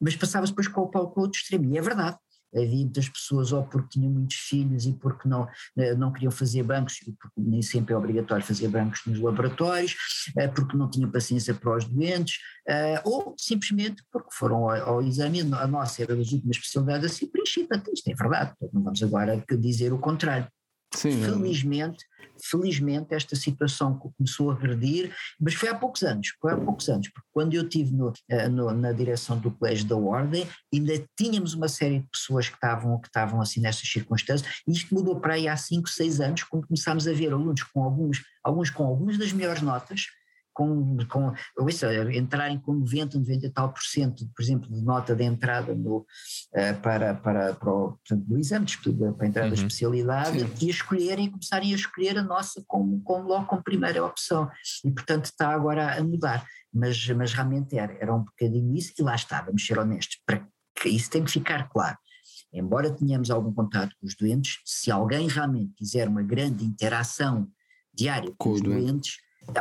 mas passava-se depois com o, com o outro extremo, e é verdade, havia muitas pessoas ou porque tinham muitos filhos e porque não, eh, não queriam fazer bancos, porque nem sempre é obrigatório fazer bancos nos laboratórios, eh, porque não tinham paciência para os doentes, eh, ou simplesmente porque foram ao, ao exame, a nossa era das últimas especialidades assim preenchida, isto é verdade, não vamos agora dizer o contrário. Sim, felizmente, felizmente esta situação começou a agredir, mas foi há poucos anos, foi há poucos anos, porque quando eu estive no, eh, no, na direção do Colégio da Ordem, ainda tínhamos uma série de pessoas que estavam, que estavam assim nestas circunstâncias, e isto mudou para aí há 5, 6 anos, quando começámos a ver alunos com alguns, alguns com algumas das melhores notas, com, com ouça, entrarem com 90, 90 e tal por cento, por exemplo, de nota de entrada no, uh, para, para, para o portanto, do exame, de, para a entrada uhum. da especialidade, Sim. e escolherem, começarem a escolher a nossa como, como logo como primeira opção. E, portanto, está agora a mudar. Mas, mas realmente era, era um bocadinho isso, e lá está, vamos ser honestos, para que isso tem que ficar claro. Embora tenhamos algum contato com os doentes, se alguém realmente quiser uma grande interação diária com, com os doentes,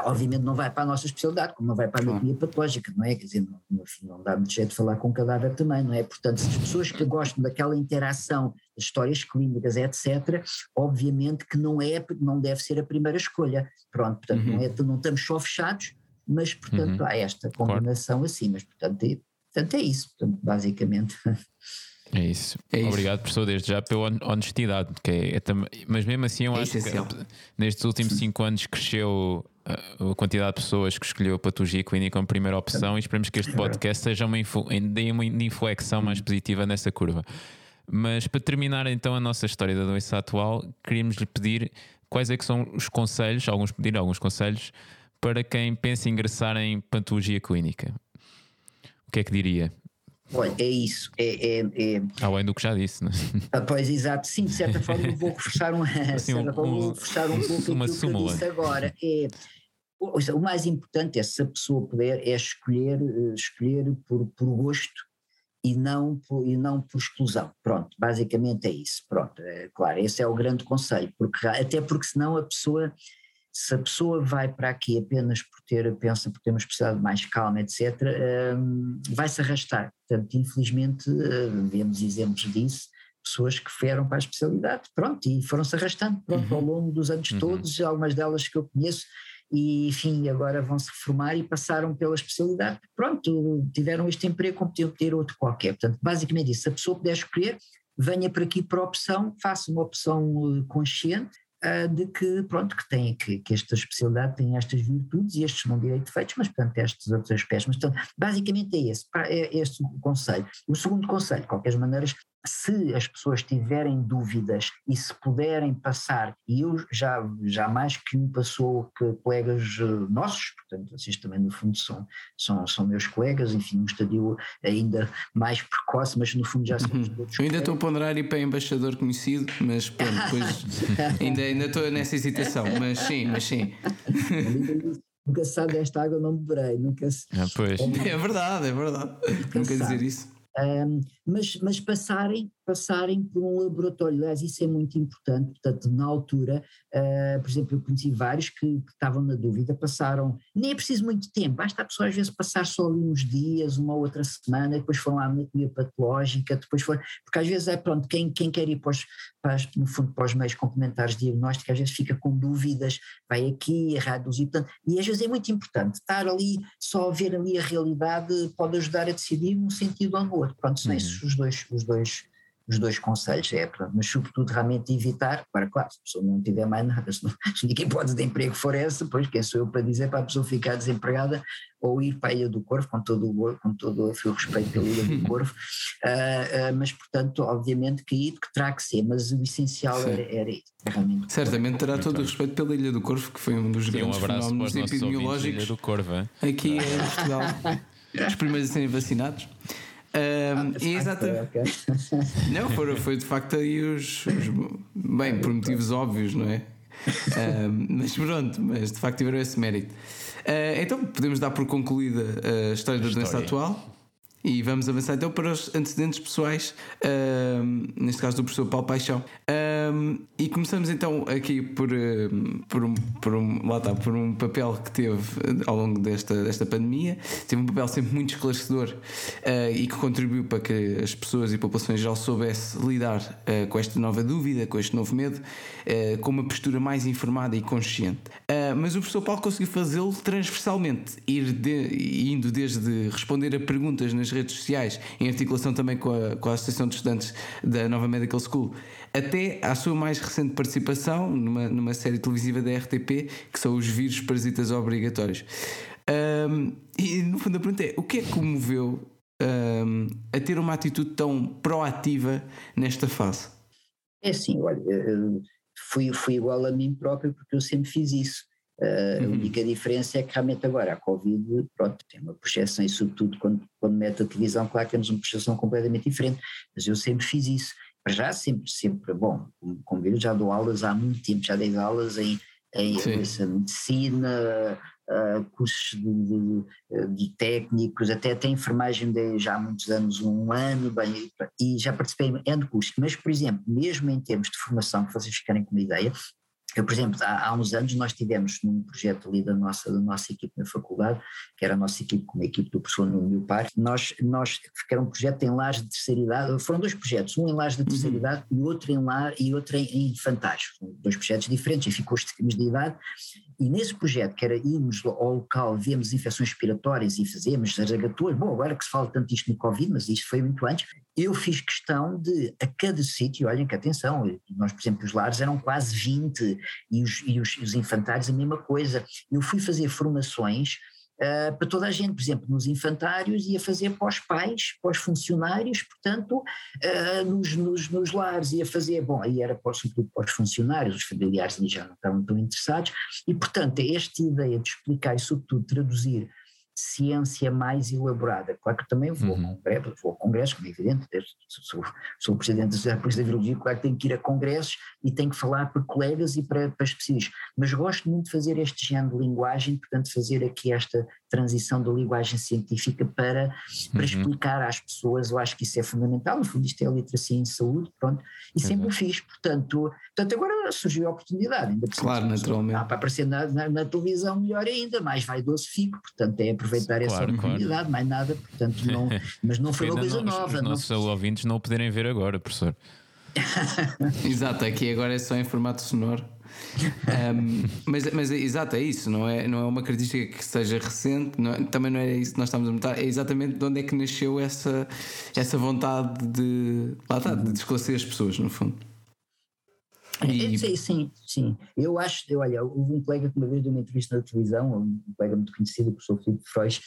Obviamente não vai para a nossa especialidade, como não vai para a anatomia patológica, não é? Quer dizer, não, fim não dá muito jeito de falar com o cadáver também, não é? Portanto, se as pessoas que gostam daquela interação, das histórias clínicas, etc., obviamente que não é, não deve ser a primeira escolha. Pronto, portanto, uhum. não, é, não estamos só fechados, mas portanto uhum. há esta combinação claro. assim, mas portanto é, portanto é isso, portanto, basicamente. É isso. É isso. Obrigado, professor, desde já pela honestidade. Que é, é. Mas mesmo assim, eu é acho essencial. que nestes últimos cinco anos cresceu a quantidade de pessoas que escolheu a patologia clínica como primeira opção e esperemos que este podcast seja uma, influ... uma inflexão mais positiva nessa curva. Mas para terminar então a nossa história da doença atual, queríamos lhe pedir quais é que são os conselhos, alguns pedir alguns conselhos para quem pensa em ingressar em patologia clínica. O que é que diria? Olha, é isso. É, é, é... Além do que já disse, não é? Ah, pois, exato. Sim, de certa forma eu vou reforçar [LAUGHS] um, assim, um, vou reforçar um pouco uma aquilo súmula. que eu disse agora. É, o mais importante é, se a pessoa puder, é escolher, eh, escolher por, por gosto e não por, e não por exclusão. Pronto, basicamente é isso. Pronto, é, claro, esse é o grande conselho, porque, até porque senão a pessoa se a pessoa vai para aqui apenas por ter, pensa por ter uma especialidade mais calma, etc., um, vai se arrastar. Portanto, infelizmente, uh, vemos exemplos disso, pessoas que foram para a especialidade, pronto, e foram-se arrastando, pronto, uhum. ao longo dos anos uhum. todos, algumas delas que eu conheço, e enfim, agora vão se reformar e passaram pela especialidade, pronto, tiveram este emprego como podiam ter outro qualquer. Portanto, basicamente isso, se a pessoa puder escolher, venha para aqui para a opção, faça uma opção eh, consciente, de que, pronto, que tem, que, que esta especialidade tem estas virtudes e estes não direito feitos, mas portanto estes outros aspectos. Mas portanto, basicamente é esse, é este o conselho. O segundo conselho, de qualquer maneira, se as pessoas tiverem dúvidas e se puderem passar, e eu já, já mais que um passou que colegas eh, nossos, portanto, vocês também no fundo são, são, são meus colegas, enfim, um estadio ainda mais precoce, mas no fundo já são uhum. todos. Eu ainda estou a ponderar ir para embaixador conhecido, mas pronto, depois [LAUGHS] ainda, ainda estou nessa hesitação, mas sim, mas sim. Nunca se sabe desta água, não beberei. Nunca se... ah, pois. É verdade, é verdade. Nunca, nunca dizer isso. Um, mas, mas passarem, passarem por um laboratório, aliás, isso é muito importante, portanto, na altura, uh, por exemplo, eu conheci vários que, que, estavam na dúvida, passaram, nem é preciso muito tempo, basta a pessoa às vezes passar só ali uns dias, uma outra semana, depois foram à anatomia patológica, depois foram, porque às vezes é pronto, quem, quem quer ir para os, para, no fundo para os meios complementares de diagnóstico, às vezes fica com dúvidas, vai aqui, reduzir, portanto, e às vezes é muito importante, estar ali, só ver ali a realidade pode ajudar a decidir num sentido ou no outro, pronto, são uhum. esses os dois, os dois, os dois conselhos, é, mas sobretudo realmente evitar, agora claro, se a pessoa não tiver mais nada, [LAUGHS] se, não, se única hipótese de emprego for essa, pois quem sou eu para dizer para a pessoa ficar desempregada ou ir para a Ilha do Corvo, com todo o, com todo o respeito pela Ilha do [LAUGHS] Corvo, uh, uh, mas portanto, obviamente que, que terá que ser, mas o essencial era, era isso. Realmente. Certamente terá todo o respeito pela Ilha do Corvo, que foi um dos Sim, grandes um fenómenos epidemiológicos Ilha do Corvo, aqui em [LAUGHS] Portugal. Os primeiros a serem vacinados. Um, ah, exatamente. [LAUGHS] Não, foi, foi de facto aí os, os, Bem, por motivos óbvios, não é? Um, [LAUGHS] mas pronto, mas de facto tiveram esse mérito. Uh, então podemos dar por concluída a história da doença atual. E vamos avançar então para os antecedentes pessoais, neste caso do professor Paulo Paixão. e começamos então aqui por, por, um, por, um, lá está, por um papel que teve ao longo desta, desta pandemia. Teve um papel sempre muito esclarecedor uh, e que contribuiu para que as pessoas e a população em geral soubesse lidar uh, com esta nova dúvida, com este novo medo, uh, com uma postura mais informada e consciente. mas o professor Paulo conseguiu fazê-lo transversalmente, ir de, indo desde responder a perguntas nas redes sociais, em articulação também com a, com a Associação de Estudantes da Nova Medical School, até à sua mais recente participação numa, numa série televisiva da RTP, que são os vírus parasitas obrigatórios. Um, e no fundo a pergunta é: o que é que o moveu um, a ter uma atitude tão proativa nesta fase? É assim, olha, fui, fui igual a mim próprio porque eu sempre fiz isso. Uh, uhum. A única diferença é que realmente agora a Covid pronto, tem uma projeção e sobretudo quando, quando mete a televisão, claro que temos uma projeção completamente diferente, mas eu sempre fiz isso. Para já sempre, sempre, bom, como, como já dou aulas há muito tempo, já dei aulas em, em medicina, uh, cursos de, de, de, técnicos, até até enfermagem dei já há muitos anos, um ano, bem, e já participei em N cursos, mas por exemplo, mesmo em termos de formação, que vocês ficarem com uma ideia, eu, por exemplo, há, há, uns anos nós tivemos num projeto ali da nossa, da nossa equipe na faculdade, que era a nossa equipe como a equipe do professor no meu par, nós, nós, que era um projeto em lares de terceira idade, foram dois projetos, um em lares de terceira uhum. idade e outro em lar e outro em, em dois projetos diferentes, enfim, com os de idade, E nesse projeto, que era irmos ao local, vemos infecções respiratórias e fazemos zaragatuas, bom, agora que se fala tanto isto no Covid, mas isto foi muito antes, eu fiz questão de, a cada sítio, olhem que atenção, nós, por exemplo, os lares eram quase 20 e os, e os, os infantários a mesma coisa. Eu fui fazer formações Uh, para toda a gente, por exemplo, nos infantários ia fazer para os pais, para os funcionários, portanto, uh, nos, nos, nos, lares ia fazer, bom, aí era para, sobretudo para os funcionários, os familiares já não estavam tão interessados, e portanto esta ideia de explicar e sobretudo traduzir ciência mais elaborada. Claro que também vou, uhum. a vou a congressos, como é evidente, sou, sou o presidente da Polícia da Virologia, claro que tenho que ir a congressos e tenho que falar para colegas e para, para especialistas, mas gosto muito de fazer este género de linguagem, portanto fazer aqui esta transição da linguagem científica para, para uhum. explicar às pessoas, eu acho que isso é fundamental, no fundo isto é a literacia em saúde, pronto, e uhum. sempre o fiz, portanto, portanto agora surgiu a oportunidade, ainda Claro, naturalmente. para aparecer na, na, na, televisão melhor ainda, mais vaidoso fico, portanto é aproveitar claro, essa oportunidade, claro. mais nada, portanto [LAUGHS] não, mas não foi uma coisa não, nova. Os, os nossos não... ouvintes não o poderem ver agora, professor. [LAUGHS] Exato, aqui agora é só em formato sonoro. Um, mas, mas exato, é isso, não é, não é uma característica que seja recente, não é, também não é isso que nós estamos a notar, é exatamente de onde é que nasceu essa, essa vontade de, lá está, de esclarecer as pessoas, no fundo. E... Sim, sim, sim. Eu acho, olha, houve um colega que uma vez deu uma entrevista na televisão, um colega muito conhecido, o professor Filipe Frois,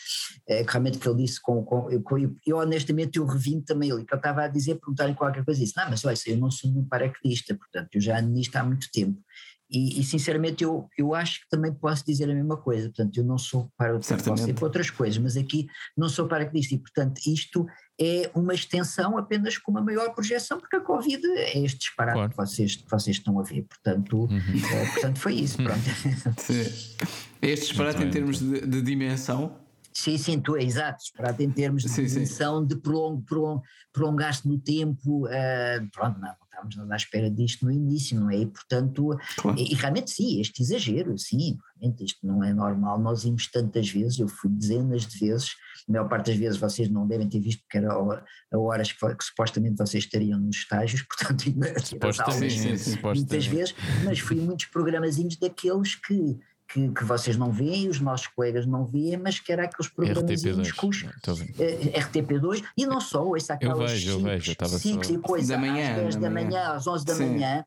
é, que realmente que ele disse com, com, eu, eu, honestamente eu revim também ele, que ele estava a dizer, perguntar-lhe qualquer coisa, disse, não, mas olha, eu não sou um paraquedista, portanto, eu já ando nisto há muito tempo. E, e, sinceramente eu, eu acho que também posso dizer a mesma coisa, portanto eu não sou para posso ser para outras coisas, mas aqui não sou paraquedista e portanto isto é uma extensão apenas com uma maior projeção, porque a Covid é este disparate claro. que, vocês, que vocês estão a ver, portanto, uhum. é, portanto foi isso, pronto. [LAUGHS] É este disparate em termos de, de dimensão? Sim, sim, tu, é exato, disparate em termos de dimensão, de prolong, prolong, prolongar-se no tempo, uh, pronto, não, estávamos à espera disto no início, não é? E portanto, claro. e, e, realmente sim, este exagero, sim, realmente isto não é normal, nós íamos tantas vezes, eu fui dezenas de vezes, a maior parte das vezes vocês não devem ter visto porque era a horas que, que supostamente vocês estariam nos estágios, [LAUGHS] portanto supostamente, muitas vezes, mas fui muitos programazinhos daqueles que que, que, vocês não veem, os nossos colegas não veem, mas que era aqueles programas com os RTP2 e não só, essa aquelas 5 e coisa da manhã, às 10 da manhã, manhã, às 11 da Sim. manhã,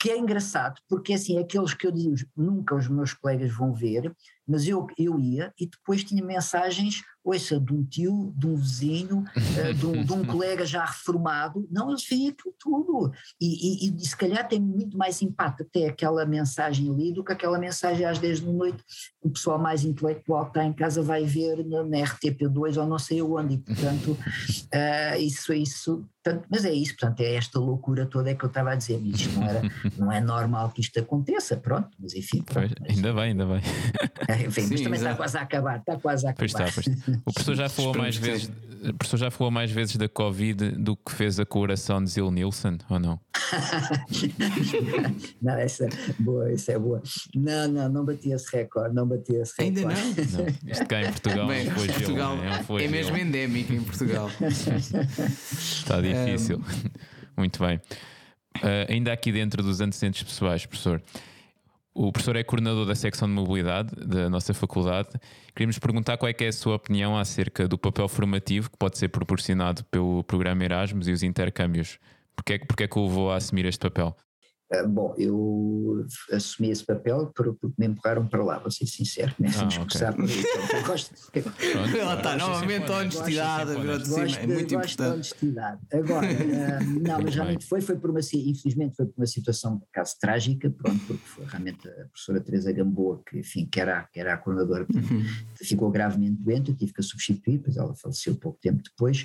que é engraçado, porque assim, aqueles que eu digo nunca os meus colegas vão ver, mas eu, eu ia e depois tinha mensagens ouça, de um tio, de um vizinho, uh, de, um, de, um, [LAUGHS] colega já reformado, não, eles veem aquilo tudo. E, e, e, se calhar tem muito mais impacto até aquela mensagem ali do que aquela mensagem às 10 da noite que o pessoal mais intelectual que está em casa vai ver na, na RTP2 ou não sei onde. E, portanto, uh, [LAUGHS] isso, isso portanto, mas é isso, portanto, é esta loucura toda é que eu estava a dizer. Isto não, era, [LAUGHS] não é normal que isto aconteça, pronto, mas enfim. Pronto, pois, ainda bem, ainda bem. Enfim, Sim, mas também exato. está quase a acabar, está quase a acabar. Pois está, pois. O professor já falou mais vezes, o professor já falou mais vezes da Covid do que fez a coração de Zil Nilsson, ou não? [LAUGHS] não, essa é boa, essa é boa. Não, não, não bati esse recorde, não bati esse recorde. Ainda não? não. Isto cá em Portugal Bem, foi Portugal é, é mesmo endémico em Portugal. [LAUGHS] Está difícil. Um... Muito bem. Uh, ainda aqui dentro dos antecedentes pessoais, professor. O professor é coordenador da secção de mobilidade da nossa faculdade. Queríamos perguntar qual é, é a sua opinião acerca do papel formativo que pode ser proporcionado pelo programa Erasmus e os intercâmbios. Porquê, porquê é que o levou a assumir este papel? Uh, bom, eu assumi esse papel porque me empurraram para lá, vou ser sincero, né? ah, okay. começar por aí. Eu gosto de... Lá [LAUGHS] está, novamente a honestidade, virou de cima, é muito gosto importante. honestidade. Agora, uh, [LAUGHS] não, mas realmente foi, foi por uma, infelizmente foi por uma situação, por acaso, trágica, pronto, porque foi realmente a professora Teresa Gamboa, que enfim, que era, que era a coordenadora, [LAUGHS] uhum. ficou gravemente doente, eu tive que a substituir, pois ela faleceu pouco tempo depois,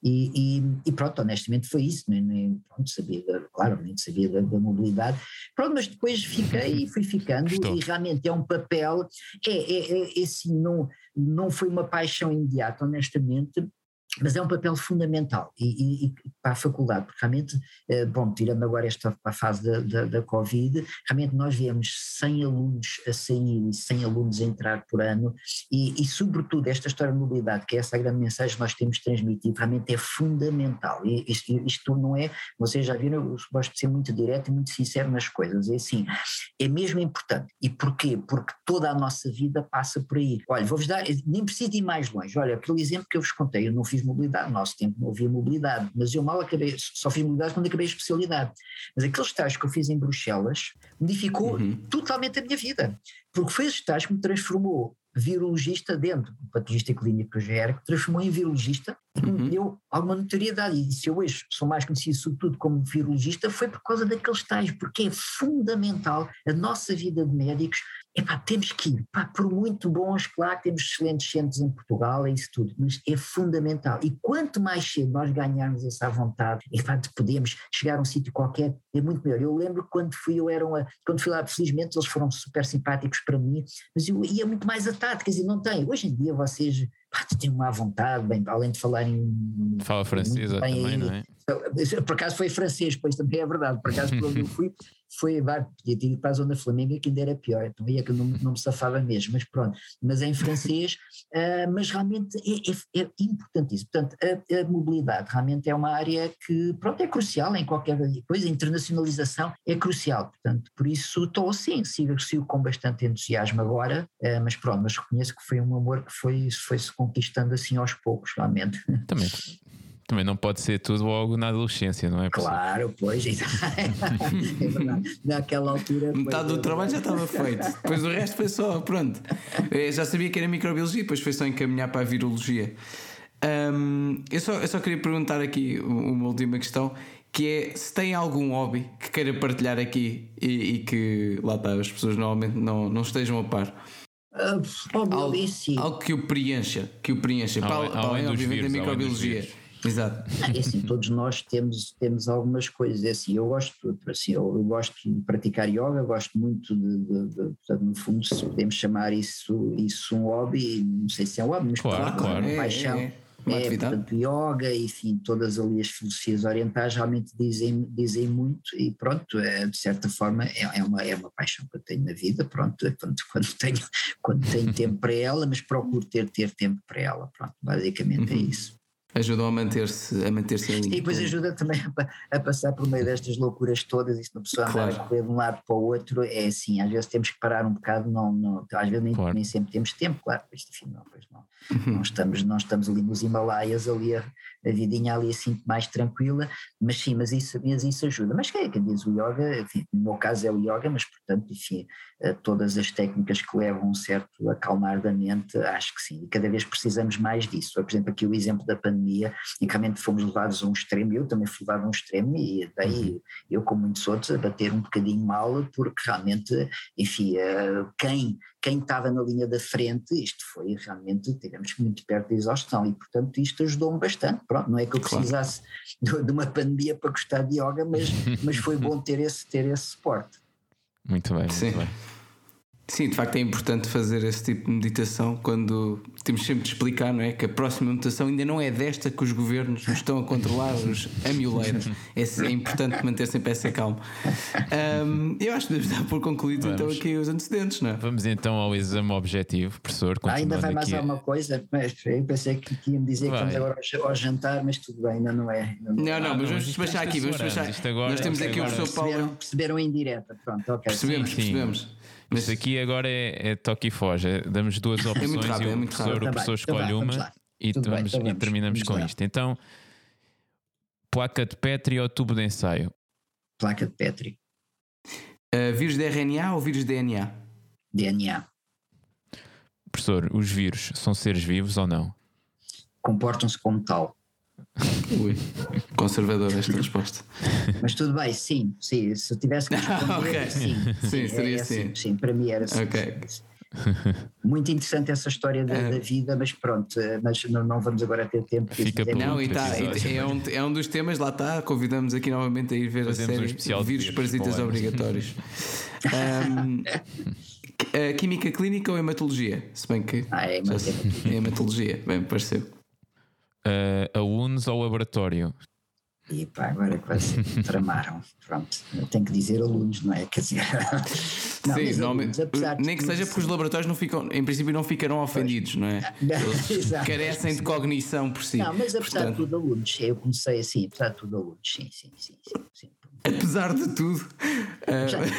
e, e, e pronto, honestamente foi isso, nem, nem pronto, sabia, claro, nem sabia da, da mobilidade responsabilidade. Pronto, mas depois fiquei e fui ficando Estou. e realmente é um papel, é, é, é, é assim, não, não foi uma paixão imediata, honestamente, mas é um papel fundamental. E, e, e, para a faculdade, porque realmente, eh, bom, tirando agora esta a fase da, da, da, Covid, realmente nós vemos 100 alunos a sair e 100 alunos a entrar por ano. E, e, sobretudo esta história de mobilidade, que é essa grande mensagem que nós temos transmitido, realmente é fundamental. E isto, isto não é, vocês já viram, eu gosto de ser muito direto e muito sincero nas coisas, é assim, é mesmo importante. E porquê? Porque toda a nossa vida passa por aí, olha, vou-vos dar, nem preciso ir mais longe, olha, aquele exemplo que eu vos contei, eu não fiz mobilidade, no nosso tempo não havia mobilidade, mas eu mal acabei, só fiz mobilidade quando acabei a especialidade. Mas aquele estágio que eu fiz em Bruxelas modificou uhum. totalmente a minha vida, porque foi esse estágio que me transformou virologista dentro do patologista clínico que eu já era, que transformou em virologista uhum. me deu alguma notoriedade. E se eu hoje sou mais conhecido, sobretudo como virologista, foi por causa daquele estágio, porque é fundamental a nossa vida de médicos epá, temos que ir, pá, por muito bons, claro temos excelentes centros em Portugal, é isso tudo, mas é fundamental. E quanto mais cedo nós ganharmos essa vontade, epá, de podermos chegar a um sítio qualquer, é muito melhor. Eu lembro quando fui, eu era uma, quando fui lá, felizmente eles foram super simpáticos para mim, mas eu ia muito mais atado, quer dizer, não tem. Hoje em dia vocês pá, têm uma vontade, bem, além de falarem. Fala francesa também, não é? Por acaso foi francês, pois também é verdade. Por acaso, eu fui, foi, vai, podia ter ido para a Zona Flamenga que ainda era pior, então aí é que eu não, não me safava mesmo, mas pronto, mas é em francês, uh, [LAUGHS] mas realmente é, é, é importantíssimo. Portanto, a, a, mobilidade realmente é uma área que, pronto, é crucial em qualquer coisa, a internacionalização é crucial, portanto, por isso estou assim, sigo, sigo com bastante entusiasmo agora, uh, mas pronto, mas reconheço que foi um amor que foi, foi se conquistando assim aos poucos, realmente. Também [LAUGHS] também não pode ser tudo logo na adolescência, não é? Claro, pois. [LAUGHS] é verdade. [LAUGHS] Naquela altura. Metade do trabalho já estava feito. Depois o resto foi só, pronto. Eu já sabia que era microbiologia, depois foi só encaminhar para a virologia. Um, eu, só, eu só queria perguntar aqui uma última questão que é se tem algum hobby que queira partilhar aqui e, e que lá está, as pessoas normalmente não, não estejam a par. Uh, algo, algo, que o preencha, que o preencha, para, para além, obviamente, da microbiologia. Exato. É assim, todos nós temos, temos algumas coisas. É assim, eu gosto, assim, eu, gosto de praticar yoga, gosto muito de, de, de, portanto, no fundo, se podemos chamar isso, isso um hobby, não sei se é um hobby, mas claro, claro. uma paixão. É, é, é portanto, yoga, enfim, todas ali as filosofias orientais realmente dizem, dizem muito e pronto, é, de certa forma é, é, uma, é uma paixão que eu tenho na vida, pronto, quando, [LAUGHS] quando, tenho, quando tenho tempo para ela, mas procuro ter, ter tempo para ela, pronto, basicamente é uhum. é isso ajudam a manter-se a manter-se ali. E depois ajuda também a, a, passar por meio destas loucuras todas, e se uma pessoa claro. andar a correr de um lado para o outro, é assim, às vezes temos que parar um bocado, não, não, às vezes nem, claro. nem sempre temos tempo, claro, pois, enfim, não, pois não, uhum. não, estamos, não estamos ali nos Himalaias, ali a, a vidinha ali assim mais tranquila, mas sim, mas isso, mas isso ajuda. Mas quem é que diz o yoga, enfim, no meu caso é o yoga, mas portanto, enfim, eh, todas as técnicas que levam um certo acalmar da mente, acho que sim, e cada vez precisamos mais disso. Por exemplo, aqui o exemplo da pandemia, e realmente fomos levados a um extremo, eu também fui levado a um extremo, e daí uhum. eu, como muitos outros, a bater um bocadinho mal, porque realmente, enfim, eh, quem quem estava na linha da frente, isto foi realmente, digamos muito perto da exaustão e portanto isto ajudou-me bastante, pronto, não é que eu precisasse claro. de, uma pandemia para gostar de yoga, mas, mas foi bom ter esse, ter esse suporte. Muito bem, muito Sim. bem. Sim, de facto é importante fazer esse tipo de meditação quando temos sempre de explicar, não é? Que a próxima meditação ainda não é desta que os governos nos estão a controlar, os amioleiros. É, é importante manter sempre essa calma. Um, eu acho que devemos dar por concluído então aqui os antecedentes, não é? Vamos então ao exame objetivo, professor. Ah, ainda vai mais alguma coisa, mas eu pensei que ia me dizer vai. que estamos agora ao jantar, mas tudo bem, ainda não é. Não, não, não, mas vamos despachar aqui, vamos despachar. Nós temos aqui o professor Paulo. Perceberam, perceberam em direta, pronto, ok. Percebemos, sim, percebemos. Mas aqui agora é, é toque e foge. É, damos duas opções é rápido, e o, é professor, o professor escolhe então uma e, vamos, então e terminamos com isto. Então, placa de Petri ou tubo de ensaio? Placa de Petri. Uh, vírus de RNA ou vírus de DNA? DNA. Professor, os vírus são seres vivos ou não? Comportam-se como tal. Ui, conservador esta resposta. Mas tudo bem, sim, sim. Se eu tivesse que responder, [LAUGHS] okay. sim, sim, sim, seria é, sim. sim. Para mim era sim. Okay. Muito interessante essa história da, da, vida, mas pronto, mas não, não vamos agora ter tempo. Fica é não, e tá, é, um, é um dos temas, lá está. Convidamos aqui novamente a ir ver Fazemos a série um Vírus Parasitas Obrigatórios. [LAUGHS] um, química clínica ou hematologia? Se bem que. Ah, é hematologia. É hematologia, bem, pareceu. Uh, a UNES ou laboratório? E pá, agora quase tramaram. Pronto, tenho que dizer alunos, não é? Quer dizer. [LAUGHS] Não, Sim, alunos, nem que seja porque os laboratórios não ficam, em princípio não ficarão ofendidos, não é? [LAUGHS] Eles carecem de cognição por si. Não, mas apesar Portanto... de tudo, alunos, eu comecei assim, apesar de tudo, alunos, sim, sim, sim. sim, sim. Apesar de tudo.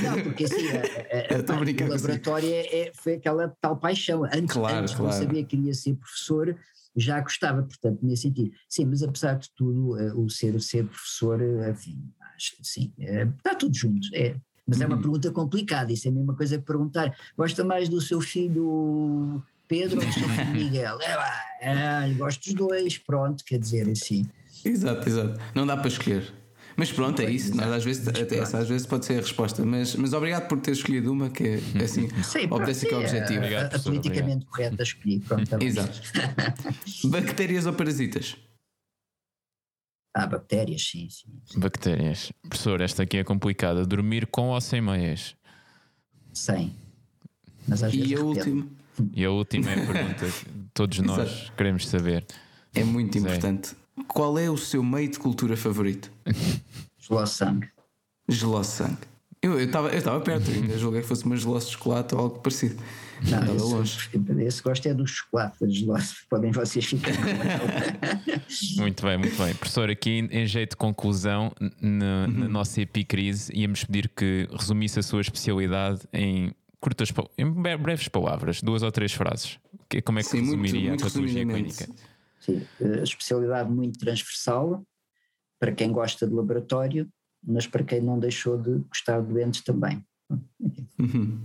Não, porque assim, a, a, [LAUGHS] a, o laboratório é, foi aquela tal paixão. Antes, claro, antes claro. não sabia que queria ser professor, já gostava, portanto, nesse sentido. Sim, mas apesar de tudo, eh, o ser, o ser professor, eh, enfim, acho que sim, é, está tudo junto. É, mas é uma uhum. pergunta complicada, isso é a mesma coisa que perguntar: gosta mais do seu filho Pedro ou do seu filho Miguel? É, lá, é, gosto dos dois, pronto, quer dizer, assim. Exato, exato. Não dá para escolher. Mas pronto, é isso. Nós, às, vezes, até essa, às vezes pode ser a resposta. Mas, mas obrigado por ter escolhido uma que é assim, Sim, obedece aquele objetivo. Obrigado, a, a politicamente correta escolhi. Pronto, tá Exato. [LAUGHS] Bactérias ou parasitas? Ah, bactérias, sim, sim, sim. Bactérias. Professor, esta aqui é complicada. Dormir com ou sem meias? Sem. Mas às e vezes a última? E a última é a pergunta que [LAUGHS] todos nós Exato. queremos saber. É muito importante. Qual é o seu meio de cultura favorito? [LAUGHS] Gelossangue. Gelossangue. Eu estava eu eu perto, ainda julguei que fosse uma gelosse de chocolate ou algo parecido. Não, Estava longe. Esse gosto é do chocolate, das gelosses. [LAUGHS] Podem vocês ficar [LAUGHS] Muito bem, muito bem. Professor, aqui em jeito de conclusão, na, uhum. na nossa epicrise, íamos pedir que resumisse a sua especialidade em curtas, em breves palavras, duas ou três frases. Como é que Sim, resumiria muito, muito a patologia clínica? Sim, eh, especialidade muito transversal para quem gosta de laboratório, mas para quem não deixou de gostar de doentes também. Uhum.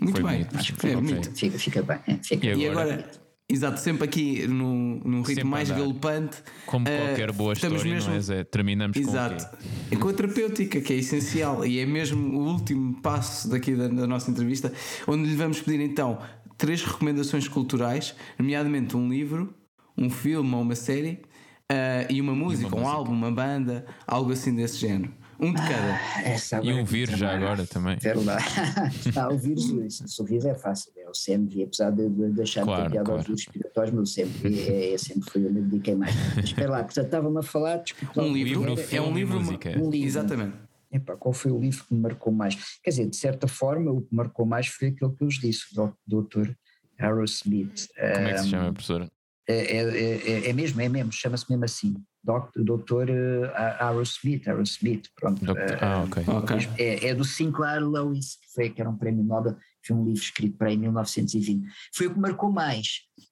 Muito Foi bem, acho que é muito. Fica, fica bem. É, fica e agora, agora Exato, sempre aqui num, num ritmo mais galopante. Como uh, qualquer boa história, mesmo... não é, Zé? Terminamos Exato. com É com a terapêutica, que é essencial e é mesmo o último passo daqui da, da, nossa entrevista, onde lhe vamos pedir então três recomendações culturais, nomeadamente um livro, um filme ou uma série uh, e uma música, e uma um música. álbum, uma banda, algo assim desse género. Um de cada. Ah, e um vírus já agora também. lá. [LAUGHS] ah, o vírus, isso, o vírus é fácil. É o CMV, apesar de, de deixar claro, de ter piada claro. aos vírus respiratórios, mas o CMV [LAUGHS] é, é, sempre foi, eu me dediquei mais. Mas espera lá, portanto estava-me a falar. Desculpa, um livro, é, é um livro, música. Um livro. Exatamente. Epá, qual foi o livro que me marcou mais? Quer dizer, de certa forma, o que marcou mais foi aquele que eu vos disse, o Dr. Aerosmith. Como é que se chama, professora? É, é, é, é mesmo, é mesmo, chama-se mesmo assim. Doutor uh, Aerosmith, Aerosmith, pronto. Uh, ah, ok. okay. É, é do Sinclair Lewis, que, foi, que era um prémio Nobel, foi um livro escrito para em 1920. Foi o que marcou mais.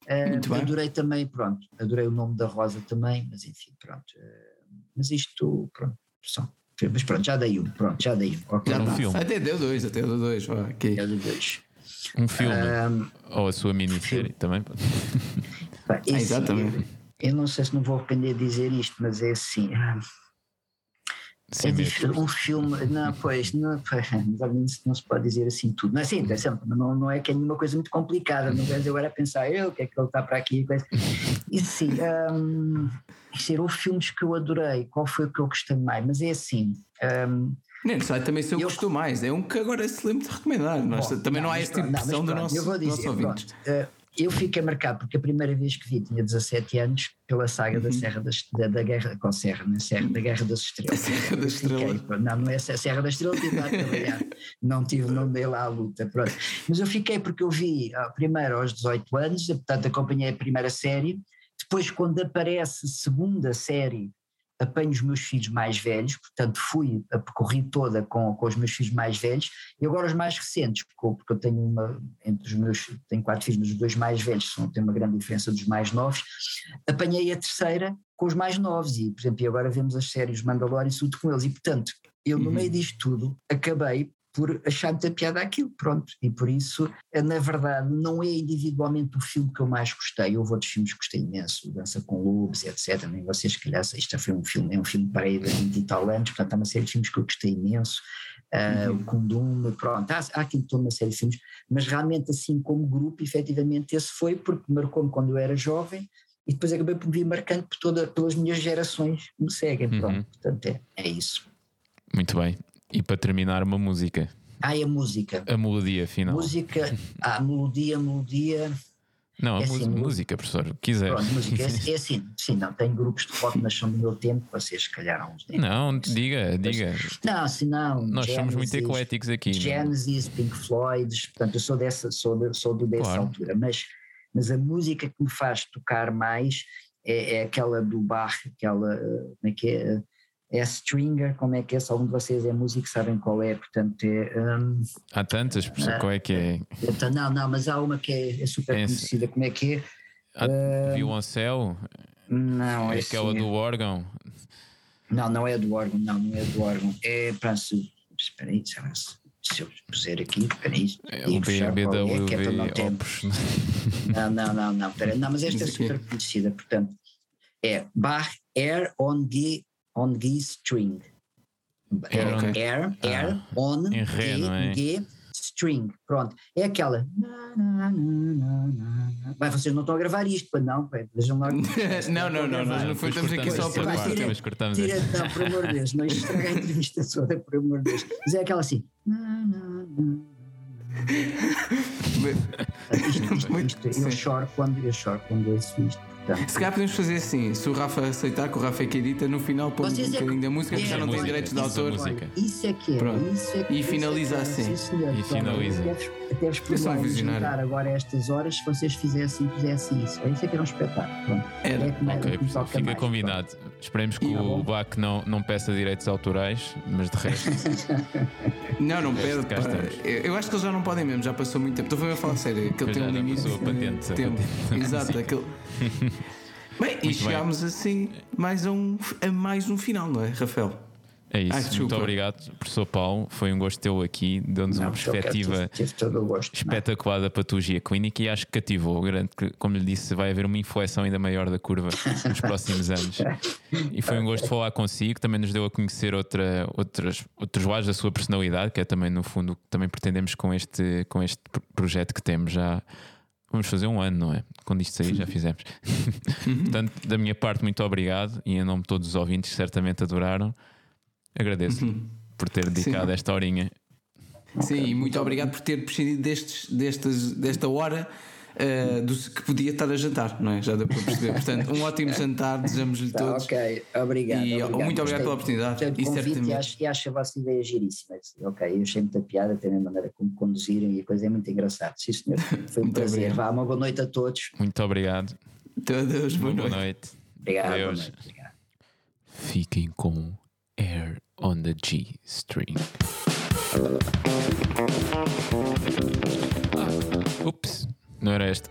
Uh, adorei também, pronto, adorei o nome da Rosa também, mas enfim, pronto. Uh, mas isto, pronto, só. Mas pronto, já dei um, pronto, já dei um. Okay. Já um filme. Até deu dois, até deu dois. Okay. Deu dois. Um filme. Um, ou a sua minissérie também. [LAUGHS] Esse, ah, exatamente. Eu não sei se não vou arrepender de dizer isto, mas é assim. Ah, Sim, é um filme, não, pois, não, pois, não se pode dizer assim tudo. Não é assim, não, não é que é nenhuma coisa muito complicada, não vais agora a pensar, eu, o que é que ele está para aqui? E sim, um, eram filmes que eu adorei, qual foi o que eu gostei mais? Mas é assim. Um, nem sei também se eu, eu gostou mais, é um que agora se lembra de recomendar. Bom, também não, não há tipo de pressão do nosso, eu vou dizer, nosso ouvinte. Pronto, uh, eu fiquei marcado porque a primeira vez que vi tinha 17 anos pela saga uhum. da Serra das, da, da Guerra com Serra, na Serra da Guerra das Estrelas. A Serra das Estrelas. não, não é a Serra das Estrelas, tive lá a trabalhar. não tive, não dei lá a luta, pronto. Mas eu fiquei porque eu vi primeiro aos 18 anos, portanto acompanhei a primeira série, depois quando aparece a segunda série apanho os meus filhos mais velhos, portanto fui, a percorri toda com, com os meus filhos mais velhos, e agora os mais recentes, porque, eu tenho uma, entre os meus, tenho quatro filhos, mas os dois mais velhos são, tem uma grande diferença dos mais novos, apanhei a terceira com os mais novos, e por exemplo, agora vemos as séries Mandalorian e tudo com eles, e portanto, eu no uhum. meio disto tudo acabei por achar muita piada aquilo, pronto. E por isso, na verdade, não é individualmente o filme que eu mais gostei. Houve outros filmes que gostei imenso, Dança com Lobos, etc. Nem vocês, que calhar, isto foi um filme, é um filme para aí de 20 e tal anos, portanto, há uma série de filmes que eu gostei imenso. Uh, uhum. O Kundum, pronto, há, há aqui toda uma série de filmes, mas realmente, assim, como grupo, efetivamente, esse foi porque marcou-me quando eu era jovem e depois acabei por me vir marcando por toda, pelas minhas gerações que me seguem. Pronto, uhum. portanto, é, é isso. Muito bem. E para terminar, uma música. Ah, a música. A melodia final. Música, a melodia, melodia. Não, É a assim, música, professor, quiser. Pronto, música. É, é assim, [LAUGHS] sim, não, tem grupos de rock, mas são do meu tempo, vocês se calhar há uns tempos. Não, diga, diga. Não, assim não. Nós somos muito Genesis, ecléticos aqui. não é? Genesis, Pink Floyd, portanto, eu sou dessa, sou, de- sou do dessa Claro. altura, mas, mas a música que me faz tocar mais é, é aquela do Bach, aquela, eh, como é que é? É Stringer, como é que é? Se algum de vocês é músico, sabem qual é, portanto é. hum, Há tantas, professor, qual é que é? então, não, não, mas há uma que é, é super Essa. conhecida, como é que é? Há Violoncelo? Não, É é aquela assim, do órgão? Não, não é do órgão, não, não é do órgão. É se. Espera aí, se eu- se eu puser aqui, espera aí. É o B- já qual é, que é para não. Não, não, não, não, pera, não, mas esta é [LAUGHS] super conhecida, portanto, é Bach Air on G, on G String. Air on- Air, Air Ah, on não é? G String. Pronto, é aquela. Vai, vocês não estão a gravar isto, pois não? Pá, Vejam lá. [LAUGHS] Não, não, não, nós não estamos aqui só para parte, discutir. Depois cortamos Tira, não, por amor de Deus, não estraga a entrevista toda, por amor de Deus. Mas é aquela assim. [LAUGHS] Isto, isto, isto, eu choro quando eu choro quando ouço isto. Portanto, Se calhar podemos fazer assim, se o Rafa aceitar, que o Rafa é que edita, no final põe um é que- bocadinho da música, que já não tem direitos de é autor. Isso é que é. Pronto. Isso é que, E isso é finaliza que é, assim. Sim, senhor. E finaliza. Podia visionário. juntar agora a estas horas se vocês fizessem, fizessem isso. Isso é que era um espetáculo. Pronto. Era. É que Ok, que fica mais, combinado. Esperemos que E- Tá o bom. Bach não, não peça direitos autorais, mas de resto. [LAUGHS] Não, não pede. Eu acho que eles já não podem mesmo, já passou muito tempo. Estou a falar sério, aquele Pois tem um limite passou a patente. Exato, [LAUGHS] aquele. Bem, e bem. chegámos assim mais a, um, a mais um final, não é, Rafael? É isso. Ai, Muito desculpa. obrigado, professor Paulo. Foi um gosto tê-lo aqui. Deu-nos uma perspectiva gosto. espetacular da patologia clínica e acho que cativou. Garanto que, como lhe disse, vai haver uma inflexão ainda maior da curva [LAUGHS] nos próximos anos. E foi um gosto falar consigo. Também nos deu a conhecer outra, outras, outros lados da sua personalidade, que é também, no fundo, o que também pretendemos com este, com este pro- projeto que temos já. Vamos fazer um ano, não é? Quando isto sair, já fizemos. Portanto, da minha parte, muito obrigado e em nome de todos os ouvintes que certamente adoraram, agradeço por ter dedicado esta horinha. Sim, e muito obrigado por ter prescindido destes, destas, desta hora eh, do, que podia estar a jantar, não é? Já deu para perceber. Portanto, um ótimo [LAUGHS] jantar, desejamos-lhe Tá, todos. ok, obrigado. E, obrigado. muito obrigado Gostei- pela oportunidade. E certamente- e acho, e acho a vossa ideia giríssima. Ok, eu achei muita piada, tem a maneira como conduzirem e a coisa é muito engraçada. Sim, senhor. [LAUGHS] Foi um Muito prazer. obrigado. Vá, uma boa noite a todos. Muito obrigado. Todos, boa Boa noite. noite. Obrigado. boa Adeus. noite. Obrigado. Fiquem com Air on the G String. Ah, ups, nööre eest.